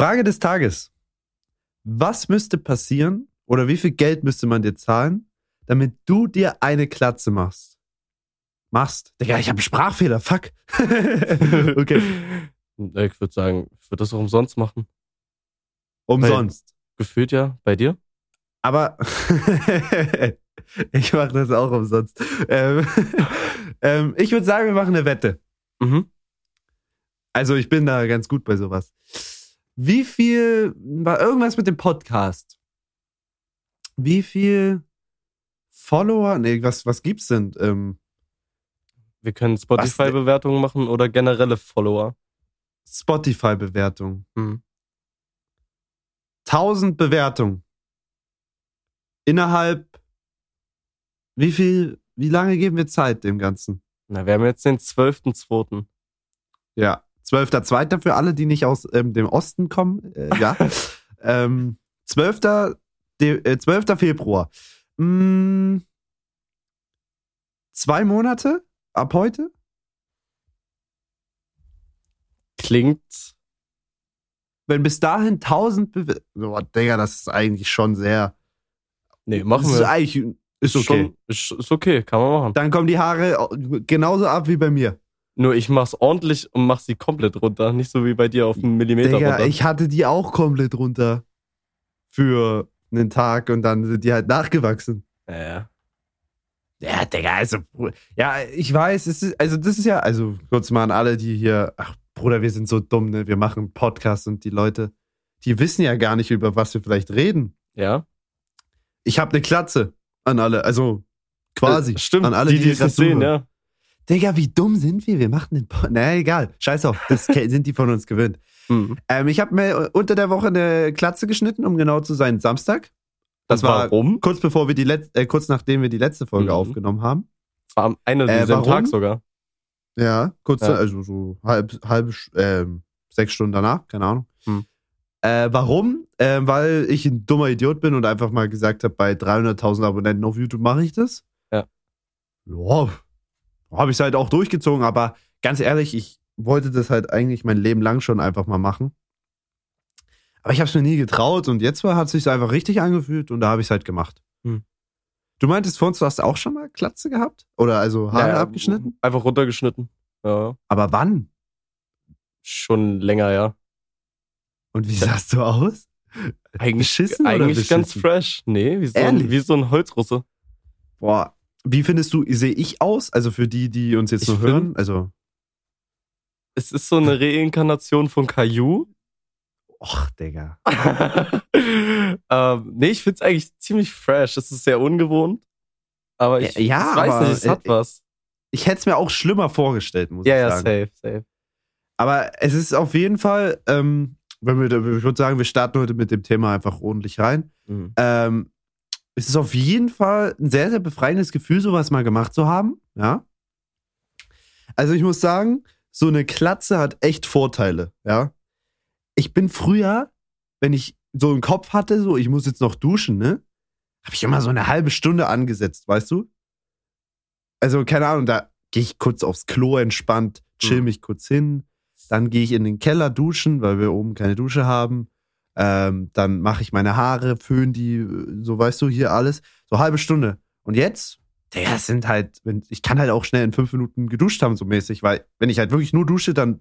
Frage des Tages. Was müsste passieren oder wie viel Geld müsste man dir zahlen, damit du dir eine Klatze machst? Machst. Digga, ich habe einen Sprachfehler. Fuck. okay. Ich würde sagen, ich würde das auch umsonst machen. Umsonst. Gefühlt ja. Bei dir? Aber ich mache das auch umsonst. Ähm, ähm, ich würde sagen, wir machen eine Wette. Mhm. Also ich bin da ganz gut bei sowas. Wie viel war irgendwas mit dem Podcast? Wie viel Follower? Nee, was, was gibt's denn? Ähm, Wir können Spotify-Bewertungen machen oder generelle Follower. Spotify-Bewertung. Mhm. 1000 Bewertungen. Innerhalb wie viel, wie lange geben wir Zeit dem Ganzen? Na, wir haben jetzt den 12.2. Ja. 12.2. für alle, die nicht aus ähm, dem Osten kommen. Äh, ja. ähm, 12. De, äh, 12. Februar. Mm, zwei Monate ab heute? Klingt. Wenn bis dahin 1000 Bewertungen. Oh, Digga, das ist eigentlich schon sehr. Nee, machen das ist wir. eigentlich. Ist okay. Schon, ist, ist okay, kann man machen. Dann kommen die Haare genauso ab wie bei mir. Nur ich mach's ordentlich und mach sie komplett runter. Nicht so wie bei dir auf einen Millimeter Digga, runter. ich hatte die auch komplett runter. Für einen Tag und dann sind die halt nachgewachsen. ja, ja. Ja, Digga, also, ja, ich weiß, es ist, also das ist ja, also kurz mal an alle, die hier, ach, Bruder, wir sind so dumm, ne? Wir machen einen Podcast und die Leute, die wissen ja gar nicht, über was wir vielleicht reden. Ja? Ich habe eine Klatze an alle, also quasi. Äh, Stimmt, An alle, die, die, die nicht sehen, ja. Digga, wie dumm sind wir? Wir machen den Podcast. Na, egal. Scheiß auf. Das sind die von uns gewöhnt. Mhm. Ähm, ich habe mir unter der Woche eine Klatze geschnitten, um genau zu sein, Samstag. Das war warum? kurz bevor wir die letzte, äh, kurz nachdem wir die letzte Folge Mhm. aufgenommen haben. Das war am Ende Äh, warum? Tag sogar. Ja, kurz, Ja. also so halb, halb, ähm, sechs Stunden danach, keine Ahnung. Hm. Äh, warum? Ähm, weil ich ein dummer Idiot bin und einfach mal gesagt habe, bei 300.000 Abonnenten auf YouTube mache ich das. Ja. Ja, habe ich es halt auch durchgezogen, aber ganz ehrlich, ich wollte das halt eigentlich mein Leben lang schon einfach mal machen. Aber ich habe es mir nie getraut und jetzt hat es sich einfach richtig angefühlt und da habe ich es halt gemacht. Hm. Du meintest vorhin, du hast auch schon mal Klatze gehabt? Oder also Haare Ja, abgeschnitten? Einfach runtergeschnitten. Ja. Aber wann? Schon länger, ja. Und wie sahst du aus? Eigentlich, Beschissen oder eigentlich ganz beschissen? fresh. Nee, wie so, ein, wie so ein Holzrusse. Boah, wie findest du, sehe ich aus? Also für die, die uns jetzt Ich so find- hören, also, Es ist so eine Reinkarnation von Caillou. och, Digga. ähm, nee, ich find's eigentlich ziemlich fresh. Es ist sehr ungewohnt. Aber ich, Ja, ja, ich weiß aber, nicht, es hat äh, was. Ich hätte es mir auch schlimmer vorgestellt, muss Ja, ich ja, sagen. safe, safe. Aber es ist auf jeden Fall, ähm, wenn wir, ich würde sagen, wir starten heute mit dem Thema einfach ordentlich rein. Mhm. Ähm, es ist auf jeden Fall ein sehr, sehr befreiendes Gefühl, sowas mal gemacht zu haben. Ja. Also ich muss sagen, so eine Klatze hat echt Vorteile. Ja. Ich bin früher, wenn ich so im Kopf hatte, so ich muss jetzt noch duschen, ne, habe ich immer so eine halbe Stunde angesetzt, weißt du? Also keine Ahnung, da gehe ich kurz aufs Klo entspannt, chill Mhm. mich kurz hin, dann gehe ich in den Keller duschen, weil wir oben keine Dusche haben. Ähm, dann mache ich meine Haare, föhn die, äh, so weißt du, hier alles. So halbe Stunde. Und jetzt, der sind halt, wenn, ich kann halt auch schnell in fünf Minuten geduscht haben, so mäßig, weil wenn ich halt wirklich nur dusche, dann,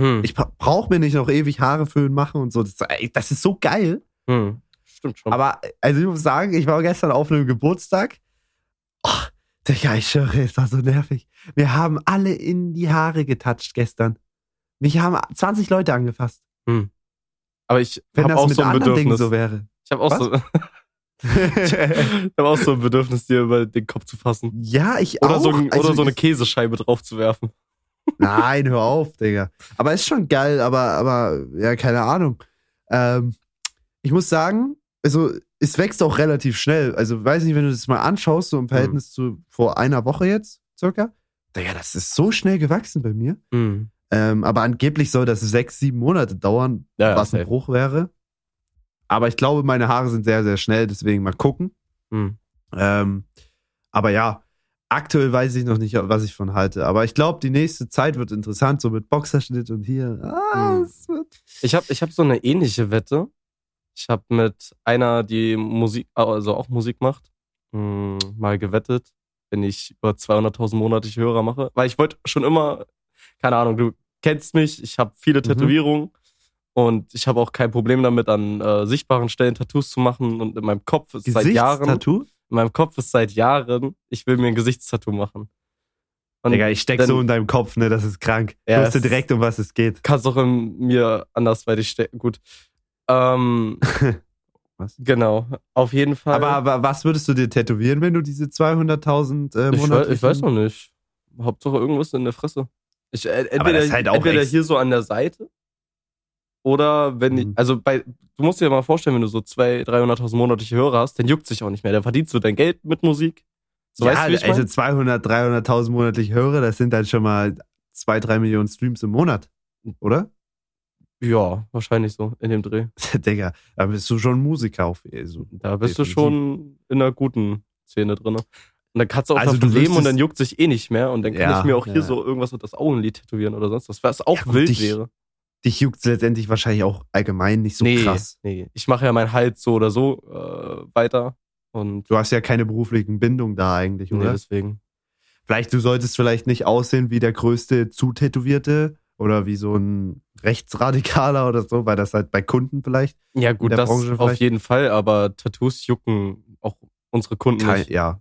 Hm. ich brauche mir nicht noch ewig Haare föhnen machen und so. Das, ey, das ist so geil. Hm. Stimmt schon. Aber, also ich muss sagen, ich war gestern auf einem Geburtstag. Oh, Digga, ich schwöre, es war so nervig. Wir haben alle in die Haare getatscht gestern. Mich haben 20 Leute angefasst. Aber ich habe auch so ein Bedürfnis. so wäre. ich habe auch, Was? so, ich hab auch so ein Bedürfnis, dir über den Kopf zu fassen. ja, ich Oder, auch. so, ein, Also oder so eine Käsescheibe drauf zu werfen. Nein, hör auf, Digga. Aber ist schon geil, aber, aber, ja, keine Ahnung. Ähm, ich muss sagen, also, es wächst auch relativ schnell. Also, weiß nicht, wenn du das mal anschaust, so im Verhältnis zu vor einer Woche jetzt, circa. Digga, das ist so schnell gewachsen bei mir. Hm. Ähm, aber angeblich soll das sechs, sieben Monate dauern, Ja, was ein. Bruch wäre. Aber ich glaube, meine Haare sind sehr, sehr schnell, deswegen mal gucken. Hm. Ähm, aber ja, aktuell weiß ich noch nicht, was ich von halte. Aber ich glaube, die nächste Zeit wird interessant, so mit Boxerschnitt und hier. Ah, Hm. wird Ich habe ich hab so eine ähnliche Wette. Ich habe mit einer, die Musik, also auch Musik macht, mh, mal gewettet, wenn ich über 200.000 monatliche Hörer mache. Weil ich wollte schon immer, keine Ahnung, du kennst mich, ich habe viele Mhm. Tätowierungen und ich habe auch kein Problem damit, an äh, sichtbaren Stellen Tattoos zu machen. Und in meinem Kopf ist seit Jahren, in Gesichtstattoo? meinem Kopf ist seit Jahren, ich will mir ein Gesichtstattoo machen. Und Digga, ich steck dann- so in deinem Kopf, ne? Das ist krank. Ja, ich wusste es- direkt, um was es geht. kannst auch in mir andersweitig stecken. Gut. Ähm, Was? Genau, auf jeden Fall. Aber, aber was würdest du dir tätowieren, wenn du diese 200.000 äh, ich, weiß, monatlichen... ich weiß noch nicht. Hauptsache irgendwas in der Fresse. Ich, äh, entweder das halt entweder hier so an der Seite oder wenn ich, Mhm. also bei, du musst dir mal vorstellen, wenn du so 200.000, 300.000 monatliche Hörer hast, dann juckt sich auch nicht mehr. Dann verdienst du dein Geld mit Musik. So ja, weißt du, ich also mein? 200, 300.000 monatlich Hörer, das sind dann schon mal 2, 3 Millionen Streams im Monat, oder? Ja, wahrscheinlich so, in dem Dreh. Digga, da bist du schon Musiker auf. Also, Da bist Definitiv. du schon in einer guten Szene drin. Und dann kannst du auch Also davon du leben und dann juckt sich eh nicht mehr. Und dann kann Ja, ich mir auch hier ja. so irgendwas unter das Augenlid tätowieren oder sonst was, was auch Ja, gut, wild dich- wäre. dich juckt letztendlich wahrscheinlich auch allgemein nicht so nee, krass. nee. Ich mache ja meinen Hals so oder so äh, weiter. Und Du hast ja keine beruflichen Bindungen da eigentlich, nee, oder? deswegen. Vielleicht, du solltest vielleicht nicht aussehen wie der größte Zutätowierte oder wie so ein Rechtsradikaler oder so, weil das halt bei Kunden vielleicht. Ja, gut, das Branche auf vielleicht? jeden Fall, aber Tattoos jucken auch unsere Kunden Kein, nicht. ja.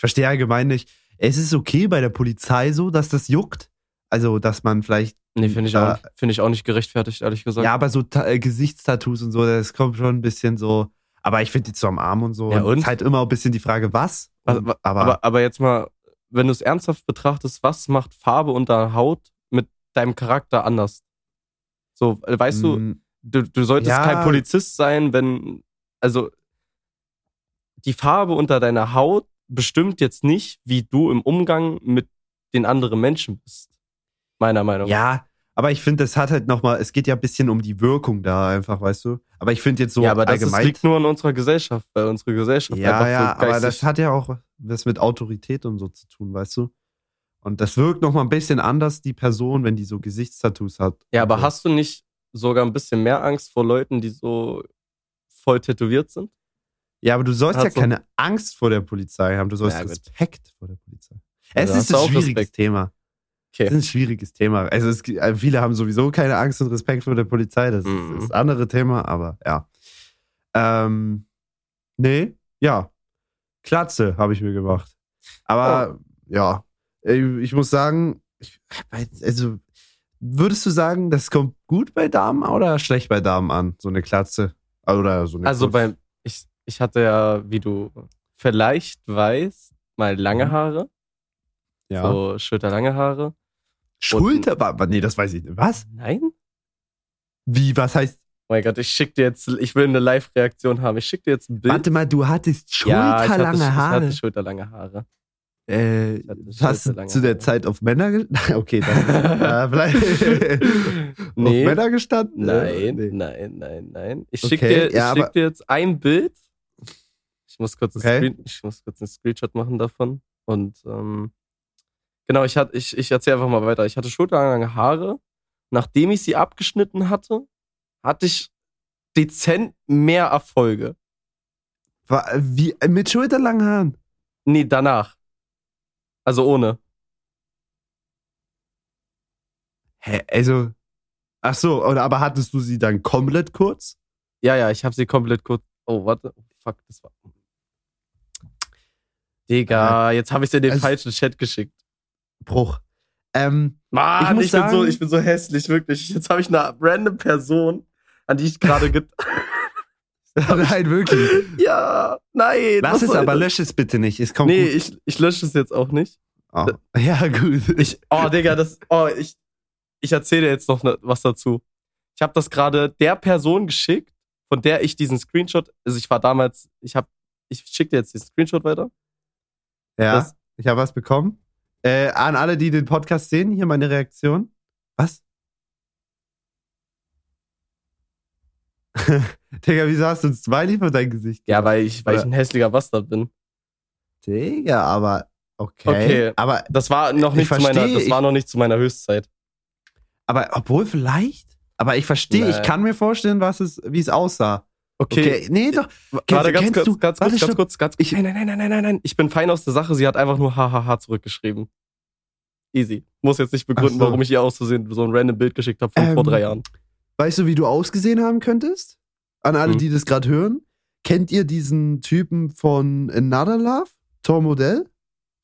Ich verstehe allgemein nicht. Es ist okay bei der Polizei so, dass das juckt. Also, dass man vielleicht. Nee, finde ich, da- auch, find ich auch nicht gerechtfertigt, ehrlich gesagt. Ja, aber so äh, Gesichtstattoos und so, das kommt schon ein bisschen so. Aber ich finde jetzt so am Arm und so. Ja, und? Ist halt immer ein bisschen die Frage, was. Aber, aber, aber jetzt mal, wenn du es ernsthaft betrachtest, was macht Farbe unter Haut mit deinem Charakter anders? So, äh, weißt du, mm, du, du solltest Ja. kein Polizist sein, wenn, also, die Farbe unter deiner Haut bestimmt jetzt nicht, wie du im Umgang mit den anderen Menschen bist. Meiner Meinung nach. Ja, aber ich finde, das hat halt nochmal, es geht ja ein bisschen um die Wirkung da einfach, weißt du? Aber ich finde jetzt so ja, aber das allgemein. liegt nur in unserer Gesellschaft, weil unsere Gesellschaft ja, einfach ja, so aber das hat ja auch was mit Autorität und so zu tun, weißt du? Und das wirkt nochmal ein bisschen anders, die Person, wenn die so Gesichtstattoos hat. Ja, aber so. hast du nicht sogar ein bisschen mehr Angst vor Leuten, die so voll tätowiert sind? Ja, aber du sollst ja du- keine Angst vor der Polizei haben, du sollst Ja, gut. Respekt vor der Polizei. Es hast ist ein schwieriges Respekt. Thema. Es ist Okay. ein schwieriges Thema. Also es, äh, viele haben sowieso keine Angst und Respekt vor der Polizei. Das Mhm. ist das andere Thema, aber ja. Ähm, nee, ja. Klatze habe ich mir gemacht. Aber ja, äh, ich muss sagen, ich, also würdest du sagen, das kommt gut bei Damen oder schlecht bei Damen an, so eine Klatze? Oder so eine Also Kurz- bei, ich, ich hatte ja, wie du vielleicht weißt, mal lange Mhm. Haare, ja. so schulterlange Haare. Schulter, wa- nee, das weiß ich nicht. Was? Nein? Wie, was heißt, Oh mein Gott, ich schick dir jetzt, ich will eine Live-Reaktion haben. Ich schick dir jetzt ein Bild. warte mal, du hattest ja, ich schulterlange Ich Haare. hatte schulterlange Haare. Äh, Ich hast du zu der. Zeit auf Männer ge Okay, dann, äh, vielleicht Nee. auf Männer gestanden? Nein, nee. nein, nein, nein. Ich Okay, schick dir, ich ja, schick dir jetzt ein Bild. Ich muss kurz, Okay. einen Screen, ich muss kurz einen Screenshot machen davon. Und ähm, genau, ich, hatte, ich, ich erzähle einfach mal weiter. Ich hatte schulterlange Haare. Nachdem ich sie abgeschnitten hatte, hatte ich dezent mehr Erfolge. Wie, mit schulterlangen Haaren? Nee, danach. Also ohne. Hä, also, ach so, oder aber hattest du sie dann komplett kurz? Ja, ja, ich habe sie komplett kurz. Oh, warte. Fuck, das war. Digga, jetzt habe ich dir den also- falschen Chat geschickt. Bruch. Ähm, Mann, Ich ich, muss bin, sagen- so, ich bin so hässlich, wirklich. Jetzt habe ich eine random Person, an die ich gerade nein, wirklich. Ja, nein. Lass es aber, das? lösch es bitte nicht. Es kommt Nee, gut. ich, ich lösche es jetzt auch nicht. Oh. Ja, gut. Ich, oh, Digga, das, oh, ich, ich erzähle jetzt noch ne, was dazu. Ich habe das gerade der Person geschickt, von der ich diesen Screenshot, also ich war damals, ich habe, ich schicke dir jetzt diesen Screenshot weiter. Ja, das- ich habe was bekommen. Äh, an alle, die den Podcast sehen, hier meine Reaktion. Was? Digga, wieso hast du ein Smiley vor dein Gesicht? Ja, weil ich, weil ich ein hässlicher Bastard bin. Digga, aber Okay. Okay. Aber, Das war noch Ich nicht zu meiner, das ich- war noch nicht zu meiner Höchstzeit. aber obwohl vielleicht. Aber ich verstehe, ich kann mir vorstellen, was es, wie es aussah. Okay. Okay. Nee, doch. Warte, ganz kennst kurz, du- ganz warte, kurz, ganz stopp. kurz, ganz Ich- Nein, nein, nein, nein, nein, nein, nein. Ich bin fein aus der Sache. Sie hat einfach nur hahaha zurückgeschrieben. Easy. Muss jetzt nicht begründen, so. warum ich ihr auszusehen so ein random Bild geschickt habe von vor Ähm, drei Jahren. Weißt du, wie du ausgesehen haben könntest? An alle, Hm. die das gerade hören. Kennt ihr diesen Typen von Another Love? Tom Modell?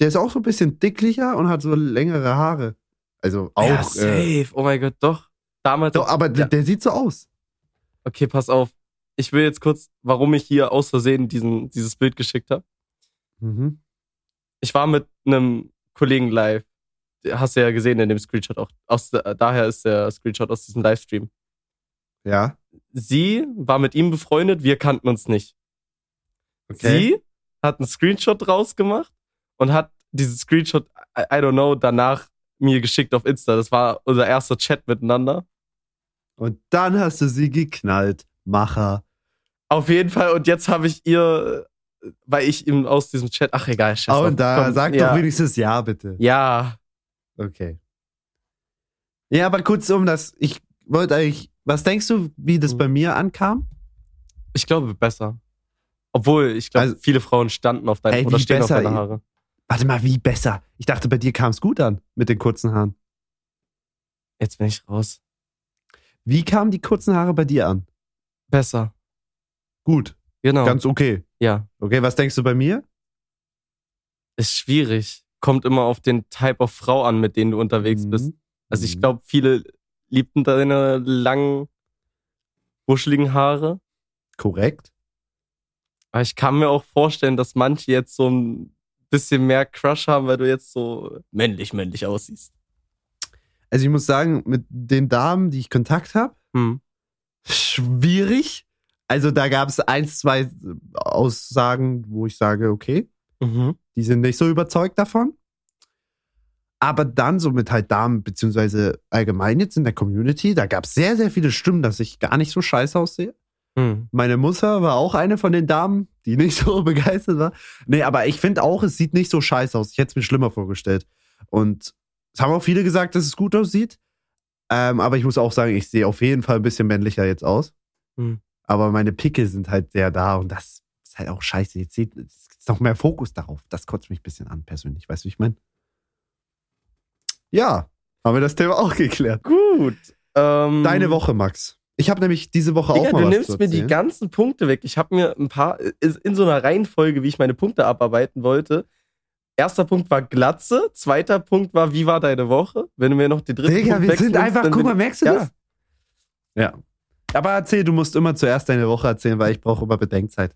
Der ist auch so ein bisschen dicklicher und hat so längere Haare. Also auch. ja, äh, safe. oh mein Gott, doch. Damals. doch, aber ja. der, der sieht so aus. Okay, pass auf. Ich will jetzt kurz, warum ich hier aus Versehen diesen, dieses Bild geschickt habe. Mhm. Ich war mit einem Kollegen live. Hast du ja gesehen in dem Screenshot auch. Aus, daher ist der Screenshot aus diesem Livestream. Ja. Sie war mit ihm befreundet, wir kannten uns nicht. Sie hat einen Screenshot rausgemacht und hat diesen Screenshot, I, I don't know, danach mir geschickt auf Insta. Das war unser erster Chat miteinander. Und dann hast du sie geknallt. Macher. Auf jeden Fall. Und jetzt habe ich ihr, weil ich ihm aus diesem Chat, ach egal, scheiß Oh, und da Komm, sag ja. doch wenigstens ja, bitte. Ja, Okay. Ja, aber kurz um das, ich wollte eigentlich, was denkst du, wie das Mhm. bei mir ankam? ich glaube besser. Obwohl, ich glaube, Also- viele Frauen standen auf deine Ey, oder wie stehen besser, auf deine. Haare. Warte mal, wie besser? Ich dachte, bei dir kam es gut an mit den kurzen Haaren. Jetzt bin ich raus. Wie kamen die kurzen Haare bei dir an? Besser. Gut, Genau. ganz okay. ja. Okay, was denkst du bei mir? Ist schwierig. Kommt immer auf den Type of Frau an, mit denen du unterwegs Mhm. bist. Also ich Mhm. glaube, viele liebten deine langen, wuscheligen Haare. Korrekt. Aber ich kann mir auch vorstellen, dass manche jetzt so ein bisschen mehr Crush haben, weil du jetzt so männlich, männlich aussiehst. Also ich muss sagen, mit den Damen, die ich Kontakt habe, Hm. schwierig. Also da gab es eins, zwei Aussagen, wo ich sage, okay, Mhm. die sind nicht so überzeugt davon. Aber dann so mit halt Damen, beziehungsweise allgemein jetzt in der Community, da gab es sehr, sehr viele Stimmen, dass ich gar nicht so scheiße aussehe. Hm. Meine Mutter war auch eine von den Damen, die nicht so begeistert war. Nee, aber ich finde auch, es sieht nicht so scheiße aus. Ich hätte es mir schlimmer vorgestellt. Und es haben auch viele gesagt, dass es gut aussieht. Ähm, aber ich muss auch sagen, ich sehe auf jeden Fall ein bisschen männlicher jetzt aus. Hm. Aber meine Pickel sind halt sehr da und das ist halt auch scheiße. Jetzt sieht es ist noch mehr Fokus darauf. Das kotzt mich ein bisschen an, persönlich. Weißt du, wie ich meine? Ja, haben wir das Thema auch geklärt. Gut. Ähm, Deine Woche, Max. Ich habe nämlich diese Woche Digga, auch mal du nimmst mir die ganzen Punkte weg. Ich habe mir ein paar ist in so einer Reihenfolge, wie ich meine Punkte abarbeiten wollte. Erster Punkt war Glatze, zweiter Punkt war, wie war deine Woche? Wenn du mir noch den dritten Digga, Punkt wir sind einfach, guck mal, merkst du Ja. das? Ja. Aber erzähl, du musst immer zuerst deine Woche erzählen, weil ich brauche immer Bedenkzeit.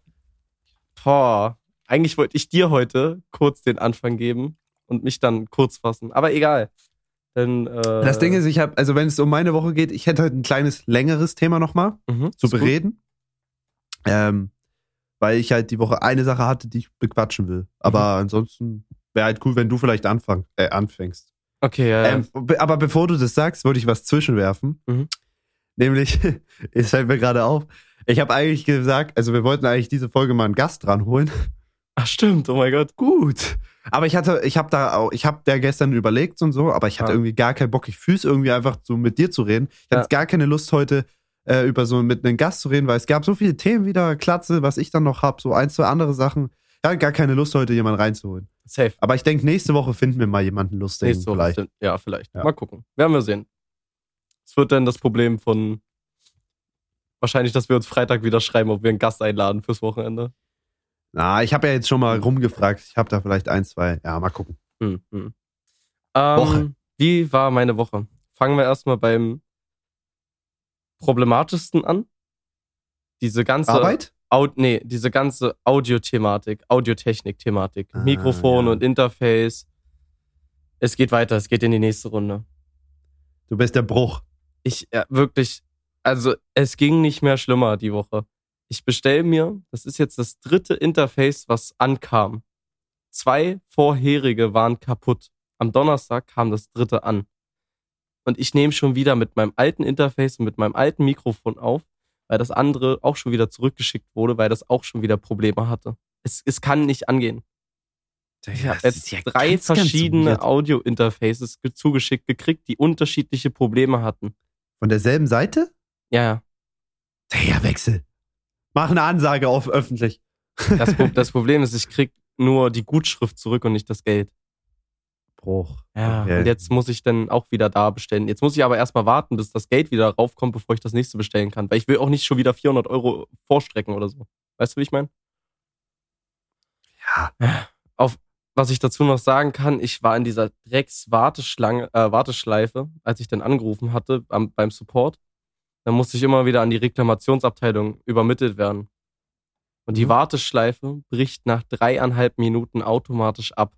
Boah, eigentlich wollte ich dir heute kurz den Anfang geben und mich dann kurz fassen. Aber egal. Denn, äh, Das Ding ist, ich habe, also wenn es um meine Woche geht, ich hätte heute ein kleines, längeres Thema nochmal mhm, zu bereden. Ähm, weil ich halt die Woche eine Sache hatte, die ich bequatschen will. Aber Mhm. ansonsten wäre halt cool, wenn du vielleicht anfang, äh, anfängst. Okay, ja. Ähm, be- aber bevor du das sagst, wollte ich was zwischenwerfen. Mhm. Nämlich, es fällt mir gerade auf, ich habe eigentlich gesagt, also wir wollten eigentlich diese Folge mal einen Gast ranholen. Ach stimmt, oh mein Gott. Gut. Aber ich hatte, ich habe da auch, ich habe da gestern überlegt und so, aber ich hatte Ja. irgendwie gar keinen Bock. Ich fühl's irgendwie einfach so mit dir zu reden. Ich hatte Ja. jetzt gar keine Lust heute äh, über so mit einem Gast zu reden, weil es gab so viele Themen wieder, Klatze, was ich dann noch hab, so ein, zwei andere Sachen. Ich hatte gar keine Lust heute jemanden reinzuholen. Safe. Aber ich denke, nächste Woche finden wir mal jemanden lustigen. Nächste Woche. vielleicht. Ja, vielleicht. Ja. Mal gucken. Werden wir sehen. Es wird dann das Problem von wahrscheinlich, dass wir uns Freitag wieder schreiben, ob wir einen Gast einladen fürs Wochenende. Na, ich habe ja jetzt schon mal rumgefragt. Ich habe da vielleicht ein, zwei. Ja, mal gucken. Hm, hm. Woche. Ähm, wie war meine Woche? Fangen wir erstmal beim problematischsten an. Diese ganze Arbeit? Au nee, diese ganze Audiothematik, Audiotechnik-Thematik, Ah, Mikrofon ja. und Interface. Es geht weiter, es geht in die nächste Runde. Du bist der Bruch. Ich ja, wirklich, also es ging nicht mehr schlimmer die Woche. Ich bestell mir, das ist jetzt das dritte Interface, was ankam. Zwei vorherige waren kaputt. Am Donnerstag kam das dritte an. Und ich nehme schon wieder mit meinem alten Interface und mit meinem alten Mikrofon auf, weil das andere auch schon wieder zurückgeschickt wurde, weil das auch schon wieder Probleme hatte. Es, es kann nicht angehen. Ich habe jetzt drei verschiedene Audio-Interfaces ge- zugeschickt gekriegt, die unterschiedliche Probleme hatten. Von derselben Seite? Ja, ja. Ja, Wechsel. Mach eine Ansage auf öffentlich. Das, das Problem ist, ich krieg nur die Gutschrift zurück und nicht das Geld. Bruch. Ja. Okay. Und jetzt muss ich dann auch wieder da bestellen. Jetzt muss ich aber erstmal warten, bis das Geld wieder raufkommt, bevor ich das nächste bestellen kann. Weil ich will auch nicht schon wieder 400 Euro vorstrecken oder so. Weißt du, wie ich meine? Ja. Auf was ich dazu noch sagen kann, ich war in dieser Drecks-Warteschlange, äh, Warteschleife, als ich dann angerufen hatte am, beim Support. Dann musste ich immer wieder an die Reklamationsabteilung übermittelt werden. Und die Mhm. Warteschleife bricht nach dreieinhalb Minuten automatisch ab.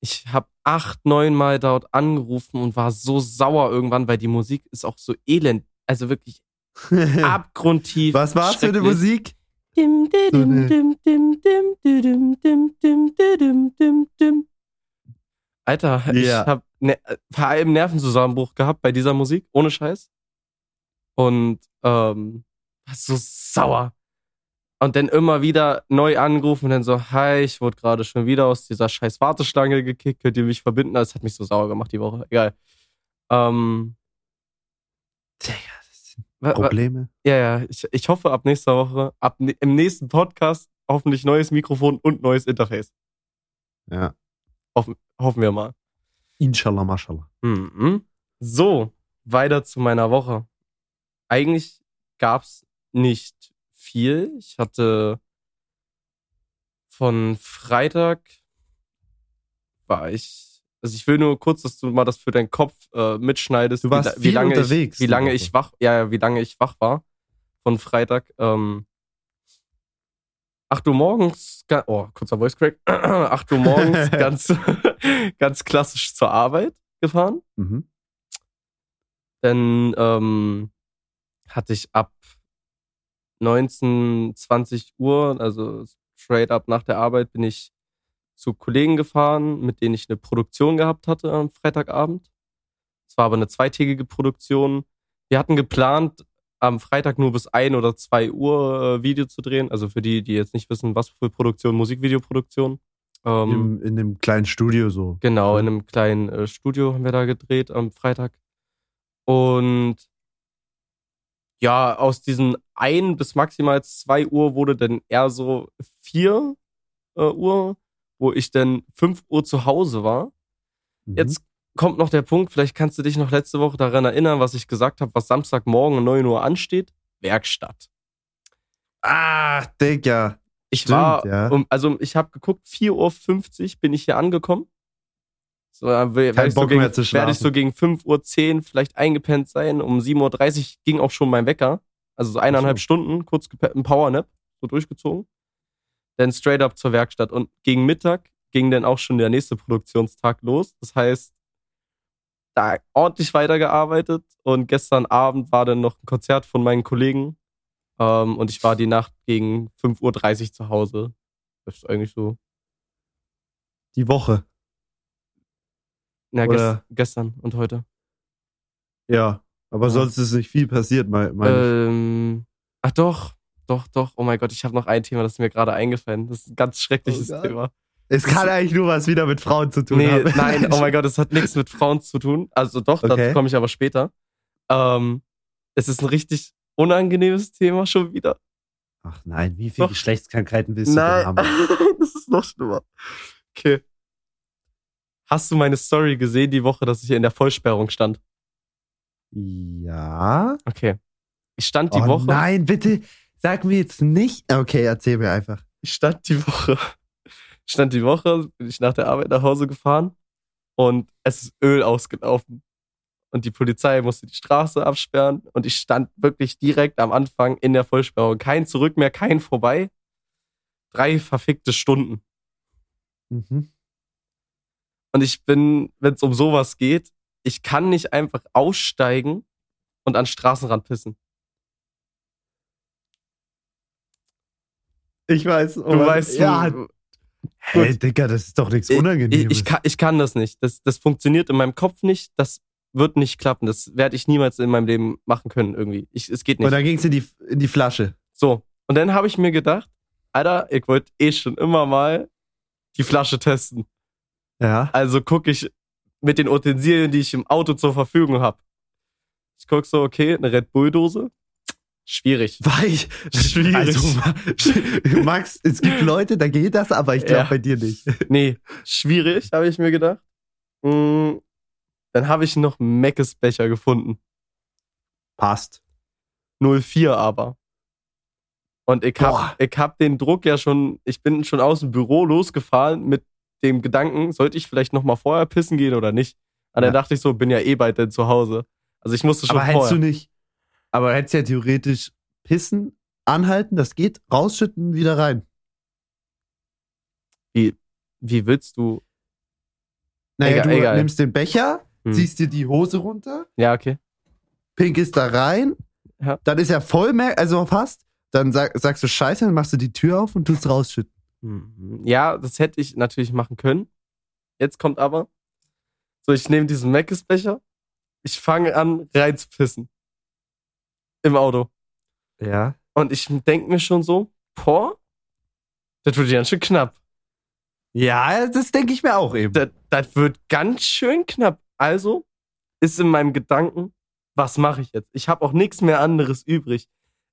Ich habe acht, neun Mal dort angerufen und war so sauer irgendwann, weil die Musik ist auch so elend. Also wirklich abgrundtief. Was war's für eine. Musik? Dim, dim, eine- dim, dim, dim, di, dim, dim, dim, di, dim, dim, dim. Alter, ich Ja. hab ne, vor allem Nervenzusammenbruch gehabt bei dieser Musik, ohne Scheiß. Und ähm, war so sauer. Und dann immer wieder neu angerufen und dann so, hi, ich wurde gerade schon wieder aus dieser scheiß Warteschlange gekickt, könnt ihr mich verbinden? Das hat mich so sauer gemacht die Woche. Egal. Ähm, Digga, Probleme. ja, ja, ich, ich hoffe ab nächster Woche, ab ne- im nächsten Podcast hoffentlich neues Mikrofon und neues Interface. Ja. Hoffen, hoffen wir mal. Inshallah, mashallah. Mhm. So, weiter zu meiner Woche. Eigentlich gab's nicht viel. Ich hatte von Freitag war ich, also ich will nur kurz, dass du mal das für deinen Kopf äh, mitschneidest. Du warst wie, wie lange unterwegs Ich, wie lange ich wach, ja, wie lange ich wach war von Freitag. Ähm, 8 Uhr morgens, oh, kurzer Voice Crack, 8 Uhr morgens ganz, ganz klassisch zur Arbeit gefahren. Mhm. Dann ähm, hatte ich ab 19, 20 Uhr, also straight up nach der Arbeit, bin ich zu Kollegen gefahren, mit denen ich eine Produktion gehabt hatte am Freitagabend. Es war aber eine zweitägige Produktion. Wir hatten geplant, am Freitag nur bis 1 oder 2 Uhr äh, Video zu drehen. Also für die, die jetzt nicht wissen, was für Produktion, Musikvideoproduktion. Ähm, Im, in dem kleinen Studio so. Genau, in einem kleinen äh, Studio haben wir da gedreht am Freitag. Und ja, aus diesen ein bis maximal zwei Uhr wurde dann eher so vier äh, Uhr, wo ich dann fünf Uhr zu Hause war. Mhm. Jetzt kommt noch der Punkt, vielleicht kannst du dich noch letzte Woche daran erinnern, was ich gesagt habe, was Samstagmorgen um 9 Uhr ansteht. Werkstatt. Ah, Digga. Ich Stimmt, war, ja. um, also ich habe geguckt, 4.50 Uhr bin ich hier angekommen. So, dann werde Kein ich, so Bock gegen, mehr zu werd ich so gegen 5.10 Uhr vielleicht eingepennt sein. Um 7.30 Uhr ging auch schon mein Wecker. Also so eineinhalb. Stunden, kurz ein Powernap, so durchgezogen. Dann straight up zur Werkstatt. Und gegen Mittag ging dann auch schon der nächste Produktionstag los. Das heißt, da ordentlich weitergearbeitet. Und gestern Abend war dann noch ein Konzert von meinen Kollegen. Ähm, und ich war die Nacht gegen 5.30 Uhr zu Hause. Das ist eigentlich so. Die Woche. Na, gest, gestern und heute. Ja. Aber Ja. sonst ist nicht viel passiert, mein, meine ich. Ähm, ach doch, doch, doch. Oh mein Gott, ich habe noch ein Thema, das ist mir gerade eingefallen. Das ist ein ganz schreckliches Oh. Thema. Es kann eigentlich nur was wieder mit Frauen zu tun Nee, haben. nein, oh mein Gott, es hat nichts mit Frauen zu tun. Also doch, dazu Okay. komme ich aber später. Ähm, es ist ein richtig unangenehmes Thema schon wieder. Ach nein, wie viele Doch. Geschlechtskrankheiten willst du denn Nein, haben? das ist noch schlimmer. Okay. Hast du meine Story gesehen die Woche, dass ich hier in der Vollsperrung stand? Ja. Okay. Ich stand die oh Woche. nein, bitte sag mir jetzt nicht. Okay, erzähl mir einfach. Ich stand die Woche, ich stand die Woche, bin ich nach der Arbeit nach Hause gefahren und es ist Öl ausgelaufen. Und die Polizei musste die Straße absperren und ich stand wirklich direkt am Anfang in der Vollsperrung. Kein Zurück mehr, kein Vorbei. Drei verfickte Stunden. Mhm. Und ich bin, wenn es um sowas geht, ich kann nicht einfach aussteigen und an den Straßenrand pissen. Ich weiß. Du weißt, Ja, wo- hey, Digga, das ist doch nichts Ich, Unangenehmes. ich, kann, ich kann das nicht. Das, das funktioniert in meinem Kopf nicht. Das wird nicht klappen. Das werde ich niemals in meinem Leben machen können irgendwie. Ich, es geht Und nicht. dann ging's in die, in die Flasche. So. Und dann habe ich mir gedacht, Alter, ich wollte eh schon immer mal die Flasche testen. Ja. Also gucke ich mit den Utensilien, die ich im Auto zur Verfügung habe. Ich guck so, okay, eine Red Bull-Dose. Schwierig. Weich. Schwierig. Also, Max, es gibt Leute, da geht das, aber ich glaube Ja. bei dir nicht. Nee, schwierig, habe ich mir gedacht. Mm, Dann habe ich noch Meckes Becher gefunden. Passt. 04 aber. Und ich Boah. hab, ich hab den Druck ja schon, ich bin schon aus dem Büro losgefahren mit dem Gedanken, sollte ich vielleicht noch mal vorher pissen gehen oder nicht? Und dann Ja. dachte ich so, bin ja eh bald denn zu Hause. Also ich musste schon Aber vorher. du nicht, aber hättest ja theoretisch pissen, anhalten, das geht, rausschütten, wieder rein. Wie willst du? Naja, Egal, du egal. nimmst den Becher, Hm. ziehst dir die Hose runter, Ja, okay. pinkelst da rein, Ja. dann ist ja voll mehr, also fast, dann sag, sagst du Scheiße, dann machst du die Tür auf und tust rausschütten. Mhm. Ja, das hätte ich natürlich machen können. Jetzt kommt aber, so ich nehme diesen Meckes-Becher, ich fange an reinzupissen. Im Auto. Ja. Und ich denke mir schon so, boah, das wird ganz schön knapp. Ja, das denke ich mir auch eben. Das, das wird ganz schön knapp. Also ist in meinem Gedanken, was mache ich jetzt? Ich habe auch nichts mehr anderes übrig.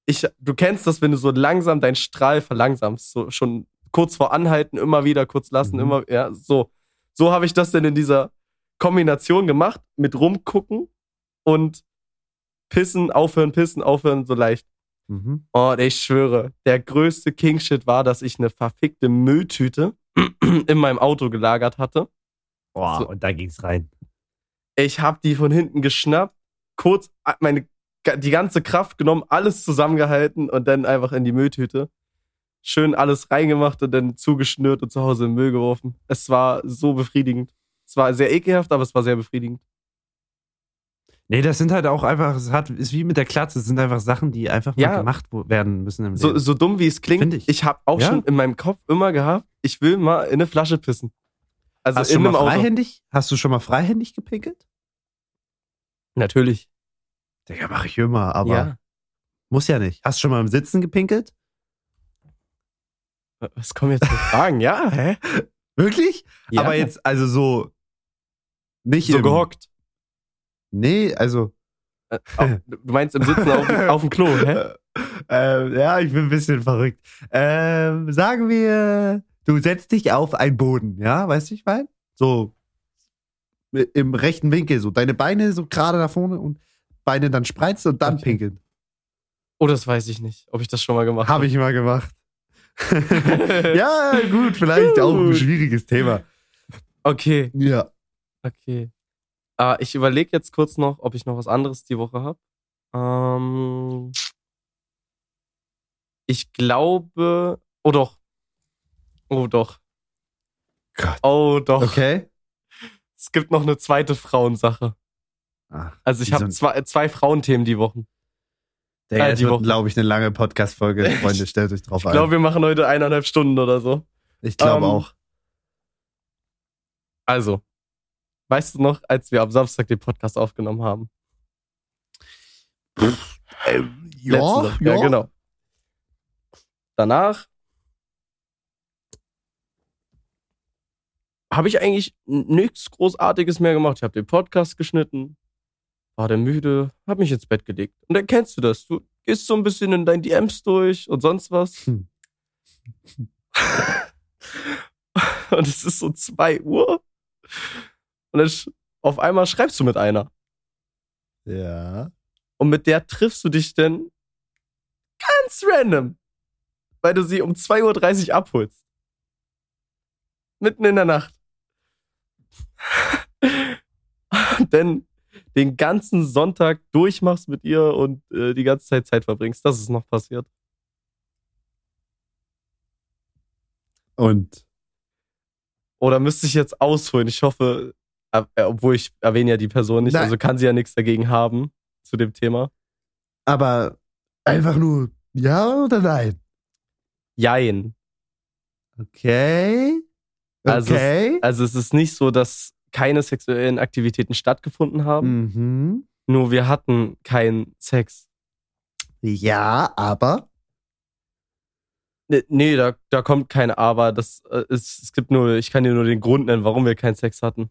Ich, du kennst das, wenn du so langsam deinen Strahl verlangsamst, so schon kurz vor Anhalten, immer wieder kurz lassen, Mhm. immer, ja, so. So habe ich das denn in dieser Kombination gemacht, mit rumgucken und pissen, aufhören, pissen, aufhören, so leicht. Mhm. Oh, ich schwöre, der größte Kingshit war, dass ich eine verfickte Mülltüte in meinem Auto gelagert hatte. Boah, So. und da ging's rein. Ich hab die von hinten geschnappt, kurz meine die ganze Kraft genommen, alles zusammengehalten und dann einfach in die Mülltüte. Schön alles reingemacht und dann zugeschnürt und zu Hause im Müll geworfen. Es war so befriedigend. Es war sehr ekelhaft, aber es war sehr befriedigend. Nee, das sind halt auch einfach, es hat, ist wie mit der Klatze, es sind einfach Sachen, die einfach mal Ja. gemacht werden müssen im So, Leben. so dumm wie es klingt, ich, ich. habe auch Ja. schon in meinem Kopf immer gehabt, ich will mal in eine Flasche pissen. Also Hast du in schon mal einem Auto. freihändig? Hast du schon mal freihändig gepinkelt? Natürlich. Digga, mache ich immer, aber ja. muss ja nicht. Hast du schon mal im Sitzen gepinkelt? Was kommen jetzt für Fragen? Ja, hä? Wirklich? Ja. Aber jetzt, also so nicht so im, gehockt. Nee, also Äh, du meinst im Sitzen auf, auf dem Klo, hä? ähm, ja, ich bin ein bisschen verrückt. Ähm, sagen wir, du setzt dich auf einen Boden, ja, weißt du, ich meine? So im rechten Winkel, so deine Beine so gerade nach vorne und Beine dann spreizen und dann Okay. pinkeln. Oh, das weiß ich nicht, ob ich das schon mal gemacht Habe ich mal gemacht. ja, gut, vielleicht auch ein schwieriges Thema. Okay, Ja. okay. Äh, ich überlege jetzt kurz noch, ob ich noch was anderes die Woche habe. Ähm, ich glaube. Oh doch. Oh doch. Gott. Oh doch. Okay. Es gibt noch eine zweite Frauensache. Ach, Also ich habe zwei, zwei Frauenthemen die Wochen. Digga, Äh, das die wird, Woche. glaube ich, eine lange Podcast-Folge. Freunde, stellt euch drauf Ich ein. glaube, wir machen heute eineinhalb Stunden oder so. ich glaube ähm, auch. Also, weißt du noch, als wir am Samstag den Podcast aufgenommen haben? Ähm, Letzte, ja, genau. Danach habe ich eigentlich nichts Großartiges mehr gemacht. Ich habe den Podcast geschnitten, war dann müde, habe mich ins Bett gelegt. Und dann kennst du das. Du gehst so ein bisschen in deinen DMs durch und sonst was. Hm. und es ist so 2 Uhr. Und dann auf einmal schreibst du mit einer. Ja. Und mit der triffst du dich denn ganz random, weil du sie um 2.30 Uhr abholst. Mitten in der Nacht. Und dann den ganzen Sonntag durchmachst mit ihr und äh, die ganze Zeit Zeit verbringst. Das ist noch passiert. Und Oder müsste ich jetzt ausholen? Ich hoffe, obwohl ich erwähne ja die Person nicht, Nein. also kann sie ja nichts dagegen haben zu dem Thema. aber einfach nur ja oder nein? Jein. Okay. Also Okay. Also es ist nicht so, dass keine sexuellen Aktivitäten stattgefunden haben, mhm. nur wir hatten keinen Sex. Ja, aber Nee, nee da, da kommt kein Aber. Das, äh, es, es gibt nur, ich kann dir nur den Grund nennen, warum wir keinen Sex hatten.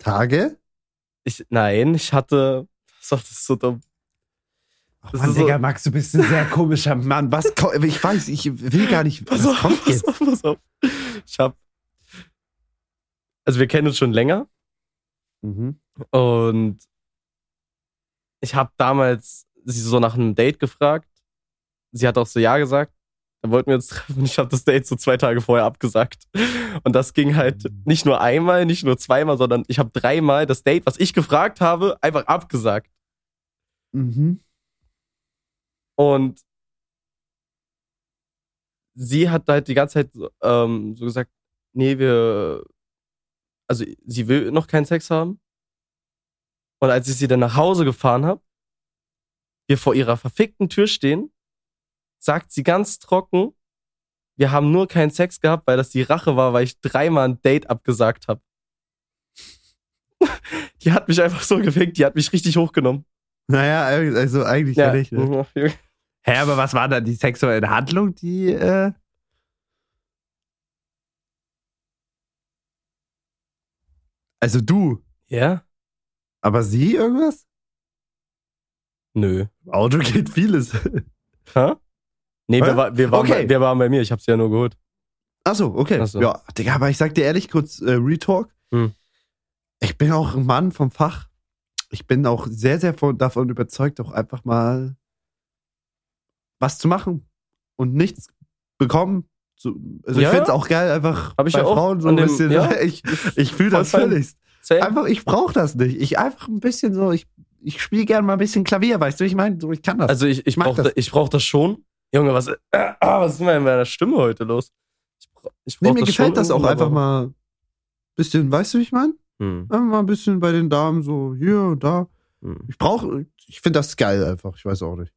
Tage? Ich, nein, ich hatte. Das ist so dumm. Ach Mann, ist so- Digga, Max, du bist ein sehr komischer Mann. Was ich weiß, ich will gar nicht. Pass was auf, kommt pass jetzt? auf, pass auf. Ich hab. Also wir kennen uns schon länger Mhm. und ich habe damals sie so nach einem Date gefragt. Sie hat auch so ja gesagt. Dann wollten wir uns treffen. Ich habe das Date so zwei Tage vorher abgesagt. Und das ging halt Mhm. nicht nur einmal, nicht nur zweimal, sondern ich habe dreimal das Date, was ich gefragt habe, einfach abgesagt. Mhm. Und sie hat halt die ganze Zeit so, ähm, so gesagt, nee, wir, also sie will noch keinen Sex haben. Und als ich sie dann nach Hause gefahren habe, wir vor ihrer verfickten Tür stehen, sagt sie ganz trocken, wir haben nur keinen Sex gehabt, weil das die Rache war, weil ich dreimal ein Date abgesagt habe. Die hat mich einfach so gefickt, die hat mich richtig hochgenommen. Naja, also eigentlich ja, nicht. Ne? Ja. Hä, aber was war dann die sexuelle Handlung, die. Äh also du, ja? aber sie irgendwas? Nö. Auto geht vieles. Hä? Nee, wir, war, wir, waren Okay. bei, wir waren bei mir, ich hab's ja nur geholt. Achso, okay. Ach so. Ja, Digga, aber ich sag dir ehrlich kurz, äh, Retalk. Hm. Ich bin auch ein Mann vom Fach. Ich bin auch sehr, sehr von, davon überzeugt, auch einfach mal was zu machen und nichts bekommen. So, also Ja, ich find's auch geil, einfach ich bei ja Frauen so ein dem- bisschen. ja. Ich, ich fühle das völlig. Einfach, ich brauche das nicht. Ich einfach ein bisschen so, ich, ich spiele gerne mal ein bisschen Klavier, weißt du, ich meine, so, ich kann das. Also ich, ich mag brauch das. das. ich brauch das schon. Junge, was, äh, ah, was ist denn mit meiner Stimme heute los? Ich, ich nee, mir das gefällt das auch einfach mal ein bisschen, weißt du, wie ich meine? Hm, Einfach mal ein bisschen bei den Damen so hier und da. hm. Ich brauche, ich finde das geil einfach. Ich weiß auch nicht.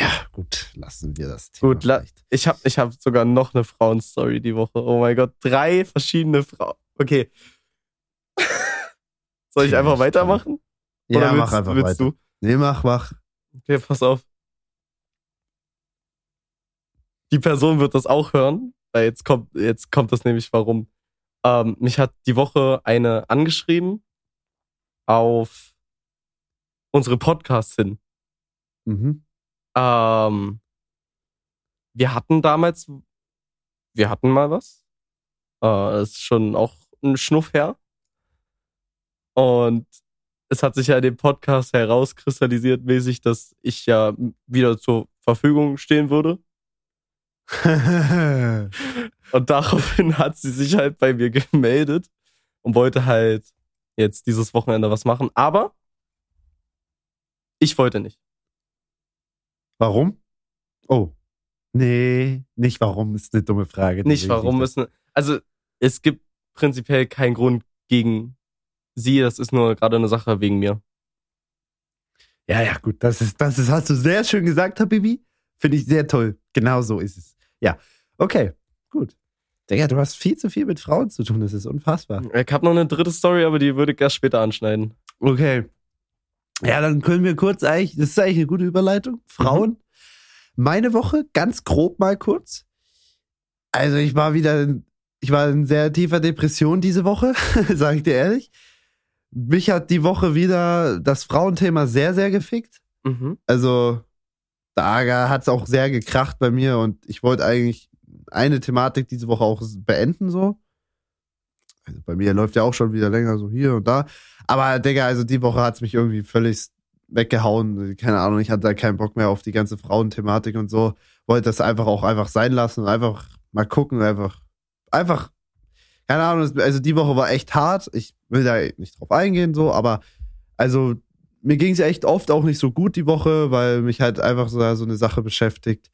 Ja, gut, lassen wir das Thema. Gut, vielleicht. Ich hab, ich hab sogar noch eine Frauenstory die Woche. Oh mein Gott, drei verschiedene Frauen. Okay. Soll ich einfach weitermachen? Ja, Oder mach willst, einfach willst weiter. du? Nee, mach, mach. Okay, pass auf. Die Person wird das auch hören, weil jetzt kommt, jetzt kommt das nämlich warum. Ähm, mich hat die Woche eine angeschrieben auf unsere Podcasts hin. Mhm. Ähm, wir hatten damals, wir hatten mal was. Äh, das ist schon auch ein Schnuff her. Und es hat sich ja in dem Podcast herauskristallisiert mäßig, dass ich ja wieder zur Verfügung stehen würde. Und daraufhin hat sie sich halt bei mir gemeldet und wollte halt jetzt dieses Wochenende was machen. Aber ich wollte nicht. warum? Oh. Nee, nicht warum, ist eine dumme Frage. Nicht warum müssen. Also es gibt prinzipiell keinen Grund gegen sie. Das ist nur gerade eine Sache wegen mir. Ja, ja, gut, das ist, das ist, hast du sehr schön gesagt, Habibi. Finde ich sehr toll. Genau so ist es. Ja, okay, gut. Digga, du hast viel zu viel mit Frauen zu tun, das ist unfassbar. Ich habe noch eine dritte Story, aber die würde ich erst später anschneiden. Okay. Ja, dann können wir kurz eigentlich, das ist eigentlich eine gute Überleitung. Frauen. Meine Woche, ganz grob mal kurz. Also ich war wieder, in- ich war in sehr tiefer Depression diese Woche, sage ich dir ehrlich. Mich hat die Woche wieder das Frauenthema sehr, sehr gefickt. Mhm. Also da hat es auch sehr gekracht bei mir und ich wollte eigentlich eine Thematik diese Woche auch beenden so. Also bei mir läuft ja auch schon wieder länger so hier und da. Aber Digga, also die Woche hat es mich irgendwie völlig weggehauen. Keine Ahnung, ich hatte da keinen Bock mehr auf die ganze Frauenthematik und so. Wollte das einfach auch einfach sein lassen und einfach mal gucken, einfach, einfach, keine Ahnung, also die Woche war echt hart. Ich will da nicht drauf eingehen, so, aber also mir ging es echt oft auch nicht so gut die Woche, weil mich halt einfach so, so eine Sache beschäftigt.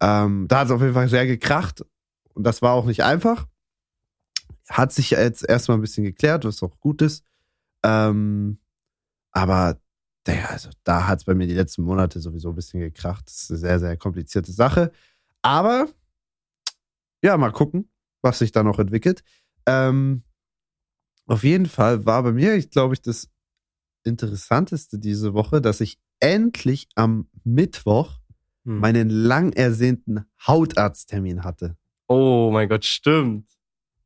Ähm, da hat es auf jeden Fall sehr gekracht und das war auch nicht einfach. Hat sich jetzt erstmal ein bisschen geklärt, was auch gut ist. Ähm, aber der, also da hat es bei mir die letzten Monate sowieso ein bisschen gekracht. Das ist eine sehr, sehr komplizierte Sache. Aber ja, mal gucken, was sich da noch entwickelt. Ähm, auf jeden Fall war bei mir, ich glaube ich, das Interessanteste diese Woche, dass ich endlich am Mittwoch Hm. meinen lang ersehnten Hautarzttermin hatte. Oh mein Gott, stimmt.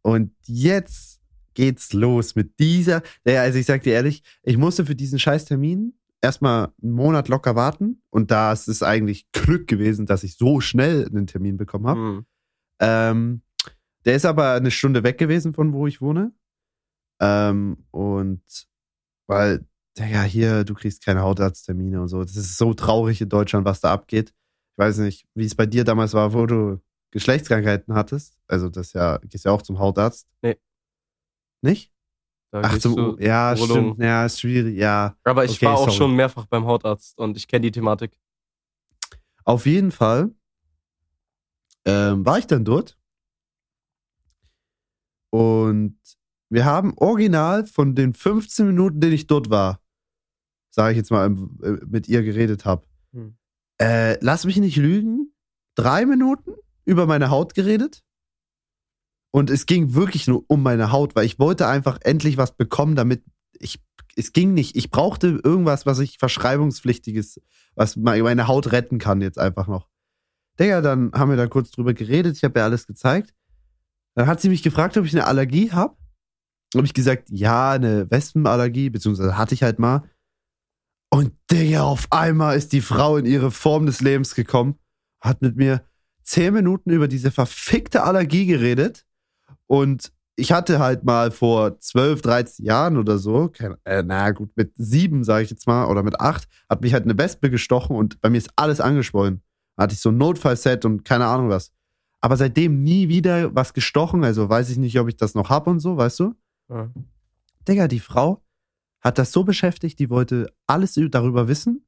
Und jetzt geht's los mit dieser. Naja, also ich sag dir ehrlich, ich musste für diesen Scheißtermin erstmal einen Monat locker warten. Und da ist es eigentlich Glück gewesen, dass ich so schnell einen Termin bekommen habe. Hm. Ähm, der ist aber eine Stunde weg gewesen von wo ich wohne. Ähm, und weil, ja, hier, du kriegst keine Hautarzttermine und so. Das ist so traurig in Deutschland, was da abgeht. Ich weiß nicht, wie es bei dir damals war, wo du Geschlechtskrankheiten hattest. Also das ja, gehst ja auch zum Hautarzt. Nee. Nicht? Da Ach, zum, du- ja, Urlaub. stimmt. Ja, ist schwierig, ja. Aber ich Okay, war auch sorry. schon mehrfach beim Hautarzt und ich kenne die Thematik. Auf jeden Fall ähm, war ich dann dort. Und wir haben original von den 15 Minuten, den ich dort war, sage ich jetzt mal, ähm, äh, mit ihr geredet habe. Hm. Äh, lass mich nicht lügen. Drei Minuten über meine Haut geredet. Und es ging wirklich nur um meine Haut, weil ich wollte einfach endlich was bekommen, damit ich, es ging nicht. Ich brauchte irgendwas, was ich verschreibungspflichtiges, was me- meine Haut retten kann jetzt einfach noch. Digga, dann haben wir da kurz drüber geredet. Ich habe ihr alles gezeigt. Dann hat sie mich gefragt, ob ich eine Allergie habe. Habe ich gesagt, ja, eine Wespenallergie, beziehungsweise hatte ich halt mal. Und Digga, auf einmal ist die Frau in ihre Form des Lebens gekommen, hat mit mir zehn Minuten über diese verfickte Allergie geredet. Und ich hatte halt mal vor 12, 13 Jahren oder so, kein, äh, na gut, mit sieben, sage ich jetzt mal, oder mit acht, hat mich halt eine Wespe gestochen und bei mir ist alles angeschwollen. Da hatte ich so ein Notfallset und keine Ahnung was. Aber seitdem nie wieder was gestochen, also weiß ich nicht, ob ich das noch hab und so, weißt du? Ja. Digga, die Frau hat das so beschäftigt, die wollte alles darüber wissen,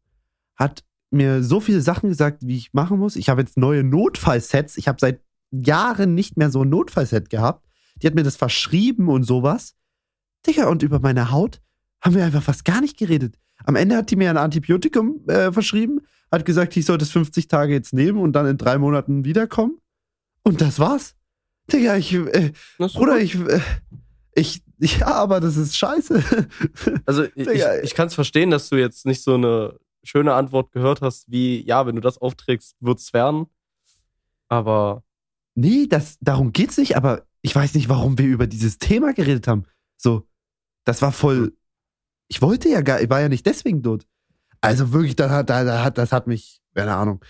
hat mir so viele Sachen gesagt, wie ich machen muss. Ich habe jetzt neue Notfallsets. Ich habe seit Jahren nicht mehr so ein Notfallset gehabt. Die hat mir das verschrieben und sowas. Digga, und über meine Haut haben wir einfach fast gar nicht geredet. Am Ende hat die mir ein Antibiotikum äh, verschrieben, hat gesagt, ich sollte es 50 Tage jetzt nehmen und dann in drei Monaten wiederkommen. Und das war's. Digga, ich, äh, Bruder, ich, äh, ich, ja, aber das ist scheiße. Also ich, ich, kann es verstehen, dass du jetzt nicht so eine schöne Antwort gehört hast, wie, ja, wenn du das aufträgst, wird's werden. Aber Nee, das, darum geht's nicht, aber ich weiß nicht, warum wir über dieses Thema geredet haben. So, das war voll. Ich wollte ja gar, ich war ja nicht deswegen dort. Also wirklich, das hat, da, da hat, das hat mich, keine Ahnung.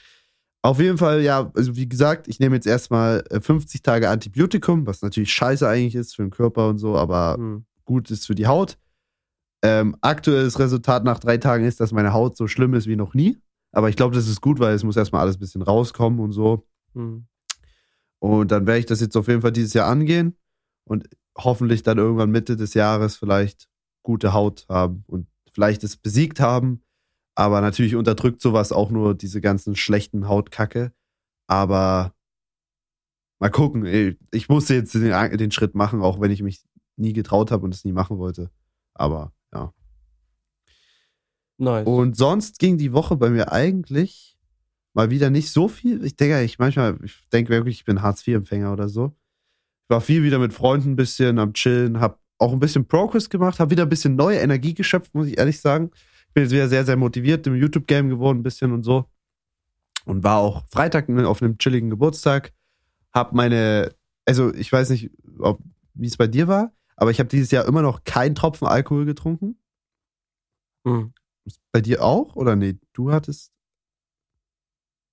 Auf jeden Fall, ja, also wie gesagt, ich nehme jetzt erstmal äh, 50 Tage Antibiotikum, was natürlich scheiße eigentlich ist für den Körper und so, aber hm, gut ist für die Haut. Ähm, aktuelles Resultat nach drei Tagen ist, dass meine Haut so schlimm ist wie noch nie. Aber ich glaube, das ist gut, weil es muss erstmal alles ein bisschen rauskommen und so. hm. Und dann werde ich das jetzt auf jeden Fall dieses Jahr angehen und hoffentlich dann irgendwann Mitte des Jahres vielleicht gute Haut haben und vielleicht es besiegt haben. Aber natürlich unterdrückt sowas auch nur diese ganzen schlechten Hautkacke. Aber mal gucken. ey, Ich musste jetzt den, den Schritt machen, auch wenn ich mich nie getraut habe und es nie machen wollte. Aber ja. nice. Und sonst ging die Woche bei mir eigentlich mal wieder nicht so viel. Ich denke, ich manchmal, ich denke wirklich, ich bin Hartz-IV-Empfänger oder so. Ich war viel wieder mit Freunden ein bisschen am Chillen, habe auch ein bisschen Progress gemacht, habe wieder ein bisschen neue Energie geschöpft, muss ich ehrlich sagen. Ich bin jetzt wieder sehr, sehr motiviert im YouTube-Game geworden, ein bisschen und so. Und war auch Freitag auf einem chilligen Geburtstag. Hab meine, also ich weiß nicht, ob, wie es bei dir war, aber ich habe dieses Jahr immer noch keinen Tropfen Alkohol getrunken. Hm. Bei dir auch? Oder nee, du hattest.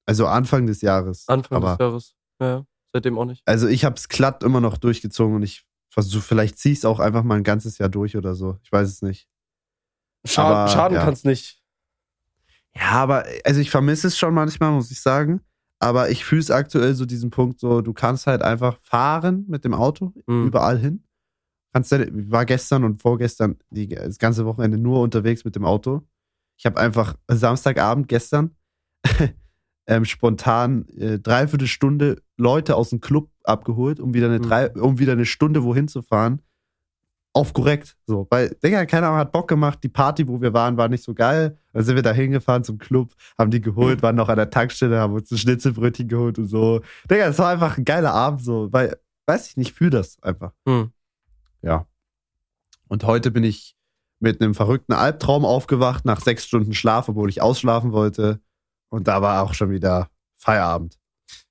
Also Anfang des Jahres. Anfang aber, des Jahres. Ja, seitdem auch nicht. Also ich hab's glatt immer noch durchgezogen und ich versuche, vielleicht zieh ich's auch einfach mal ein ganzes Jahr durch oder so. Ich weiß es nicht. Schaden, Aber, Schaden ja. kann's nicht. Ja, aber also ich vermisse es schon manchmal, muss ich sagen. Aber ich fühle es aktuell so diesen Punkt, so du kannst halt einfach fahren mit dem Auto Hm. überall hin. Kannst war gestern und vorgestern die, das ganze Wochenende nur unterwegs mit dem Auto. Ich habe einfach Samstagabend gestern ähm, spontan äh, dreiviertel Stunde Leute aus dem Club abgeholt, um wieder eine Mhm. drei, um wieder eine Stunde wohin zu fahren. Auf korrekt. So, weil, Digga, keine Ahnung, hat Bock gemacht. Die Party, wo wir waren, war nicht so geil. Dann sind wir da hingefahren zum Club, haben die geholt, waren noch an der Tankstelle, haben uns ein Schnitzelbrötchen geholt und so. Digga, es war einfach ein geiler Abend so, weil, weiß ich nicht, fühle das einfach. Hm. Ja. Und heute bin ich mit einem verrückten Albtraum aufgewacht nach sechs Stunden Schlaf, obwohl ich ausschlafen wollte. Und da war auch schon wieder Feierabend.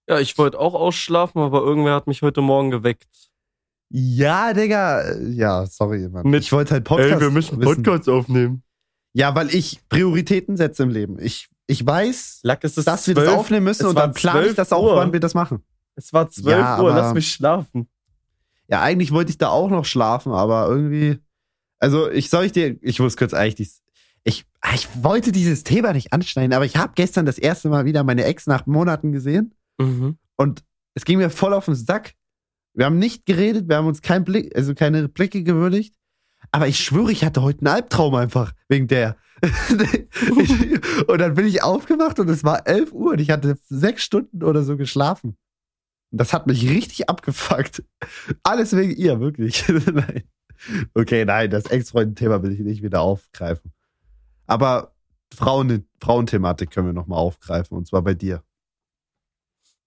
Ja, ich wollte auch ausschlafen, aber irgendwer hat mich heute Morgen geweckt. Ja, Digga. Ja, sorry, Mann. Mit- ich wollte halt Podcast wissen. aufnehmen. Ja, weil ich Prioritäten setze im Leben. Ich, ich weiß, Lack, es ist dass wir das 12 aufnehmen müssen und dann plane ich 12 das auch, Uhr. wann wir das machen. Es war 12 Ja, Uhr, aber- lass mich schlafen. Ja, eigentlich wollte ich da auch noch schlafen, aber irgendwie. Also, ich soll ich dir, ich muss kurz eigentlich dies, ich, ah, ich wollte dieses Thema nicht anschneiden, aber ich habe gestern das erste Mal wieder meine Ex nach Monaten gesehen Mhm. und es ging mir voll auf den Sack. Wir haben nicht geredet, wir haben uns kein Blick, also keine Blicke gewürdigt. Aber ich schwöre, ich hatte heute einen Albtraum einfach wegen der. ich, und dann bin ich aufgewacht und es war 11 Uhr und ich hatte sechs Stunden oder so geschlafen. Und das hat mich richtig abgefuckt. Alles wegen ihr, wirklich. nein. Okay, nein, das Ex-Freund-Thema will ich nicht wieder aufgreifen. Aber Frauen, Frauenthematik können wir nochmal aufgreifen und zwar bei dir.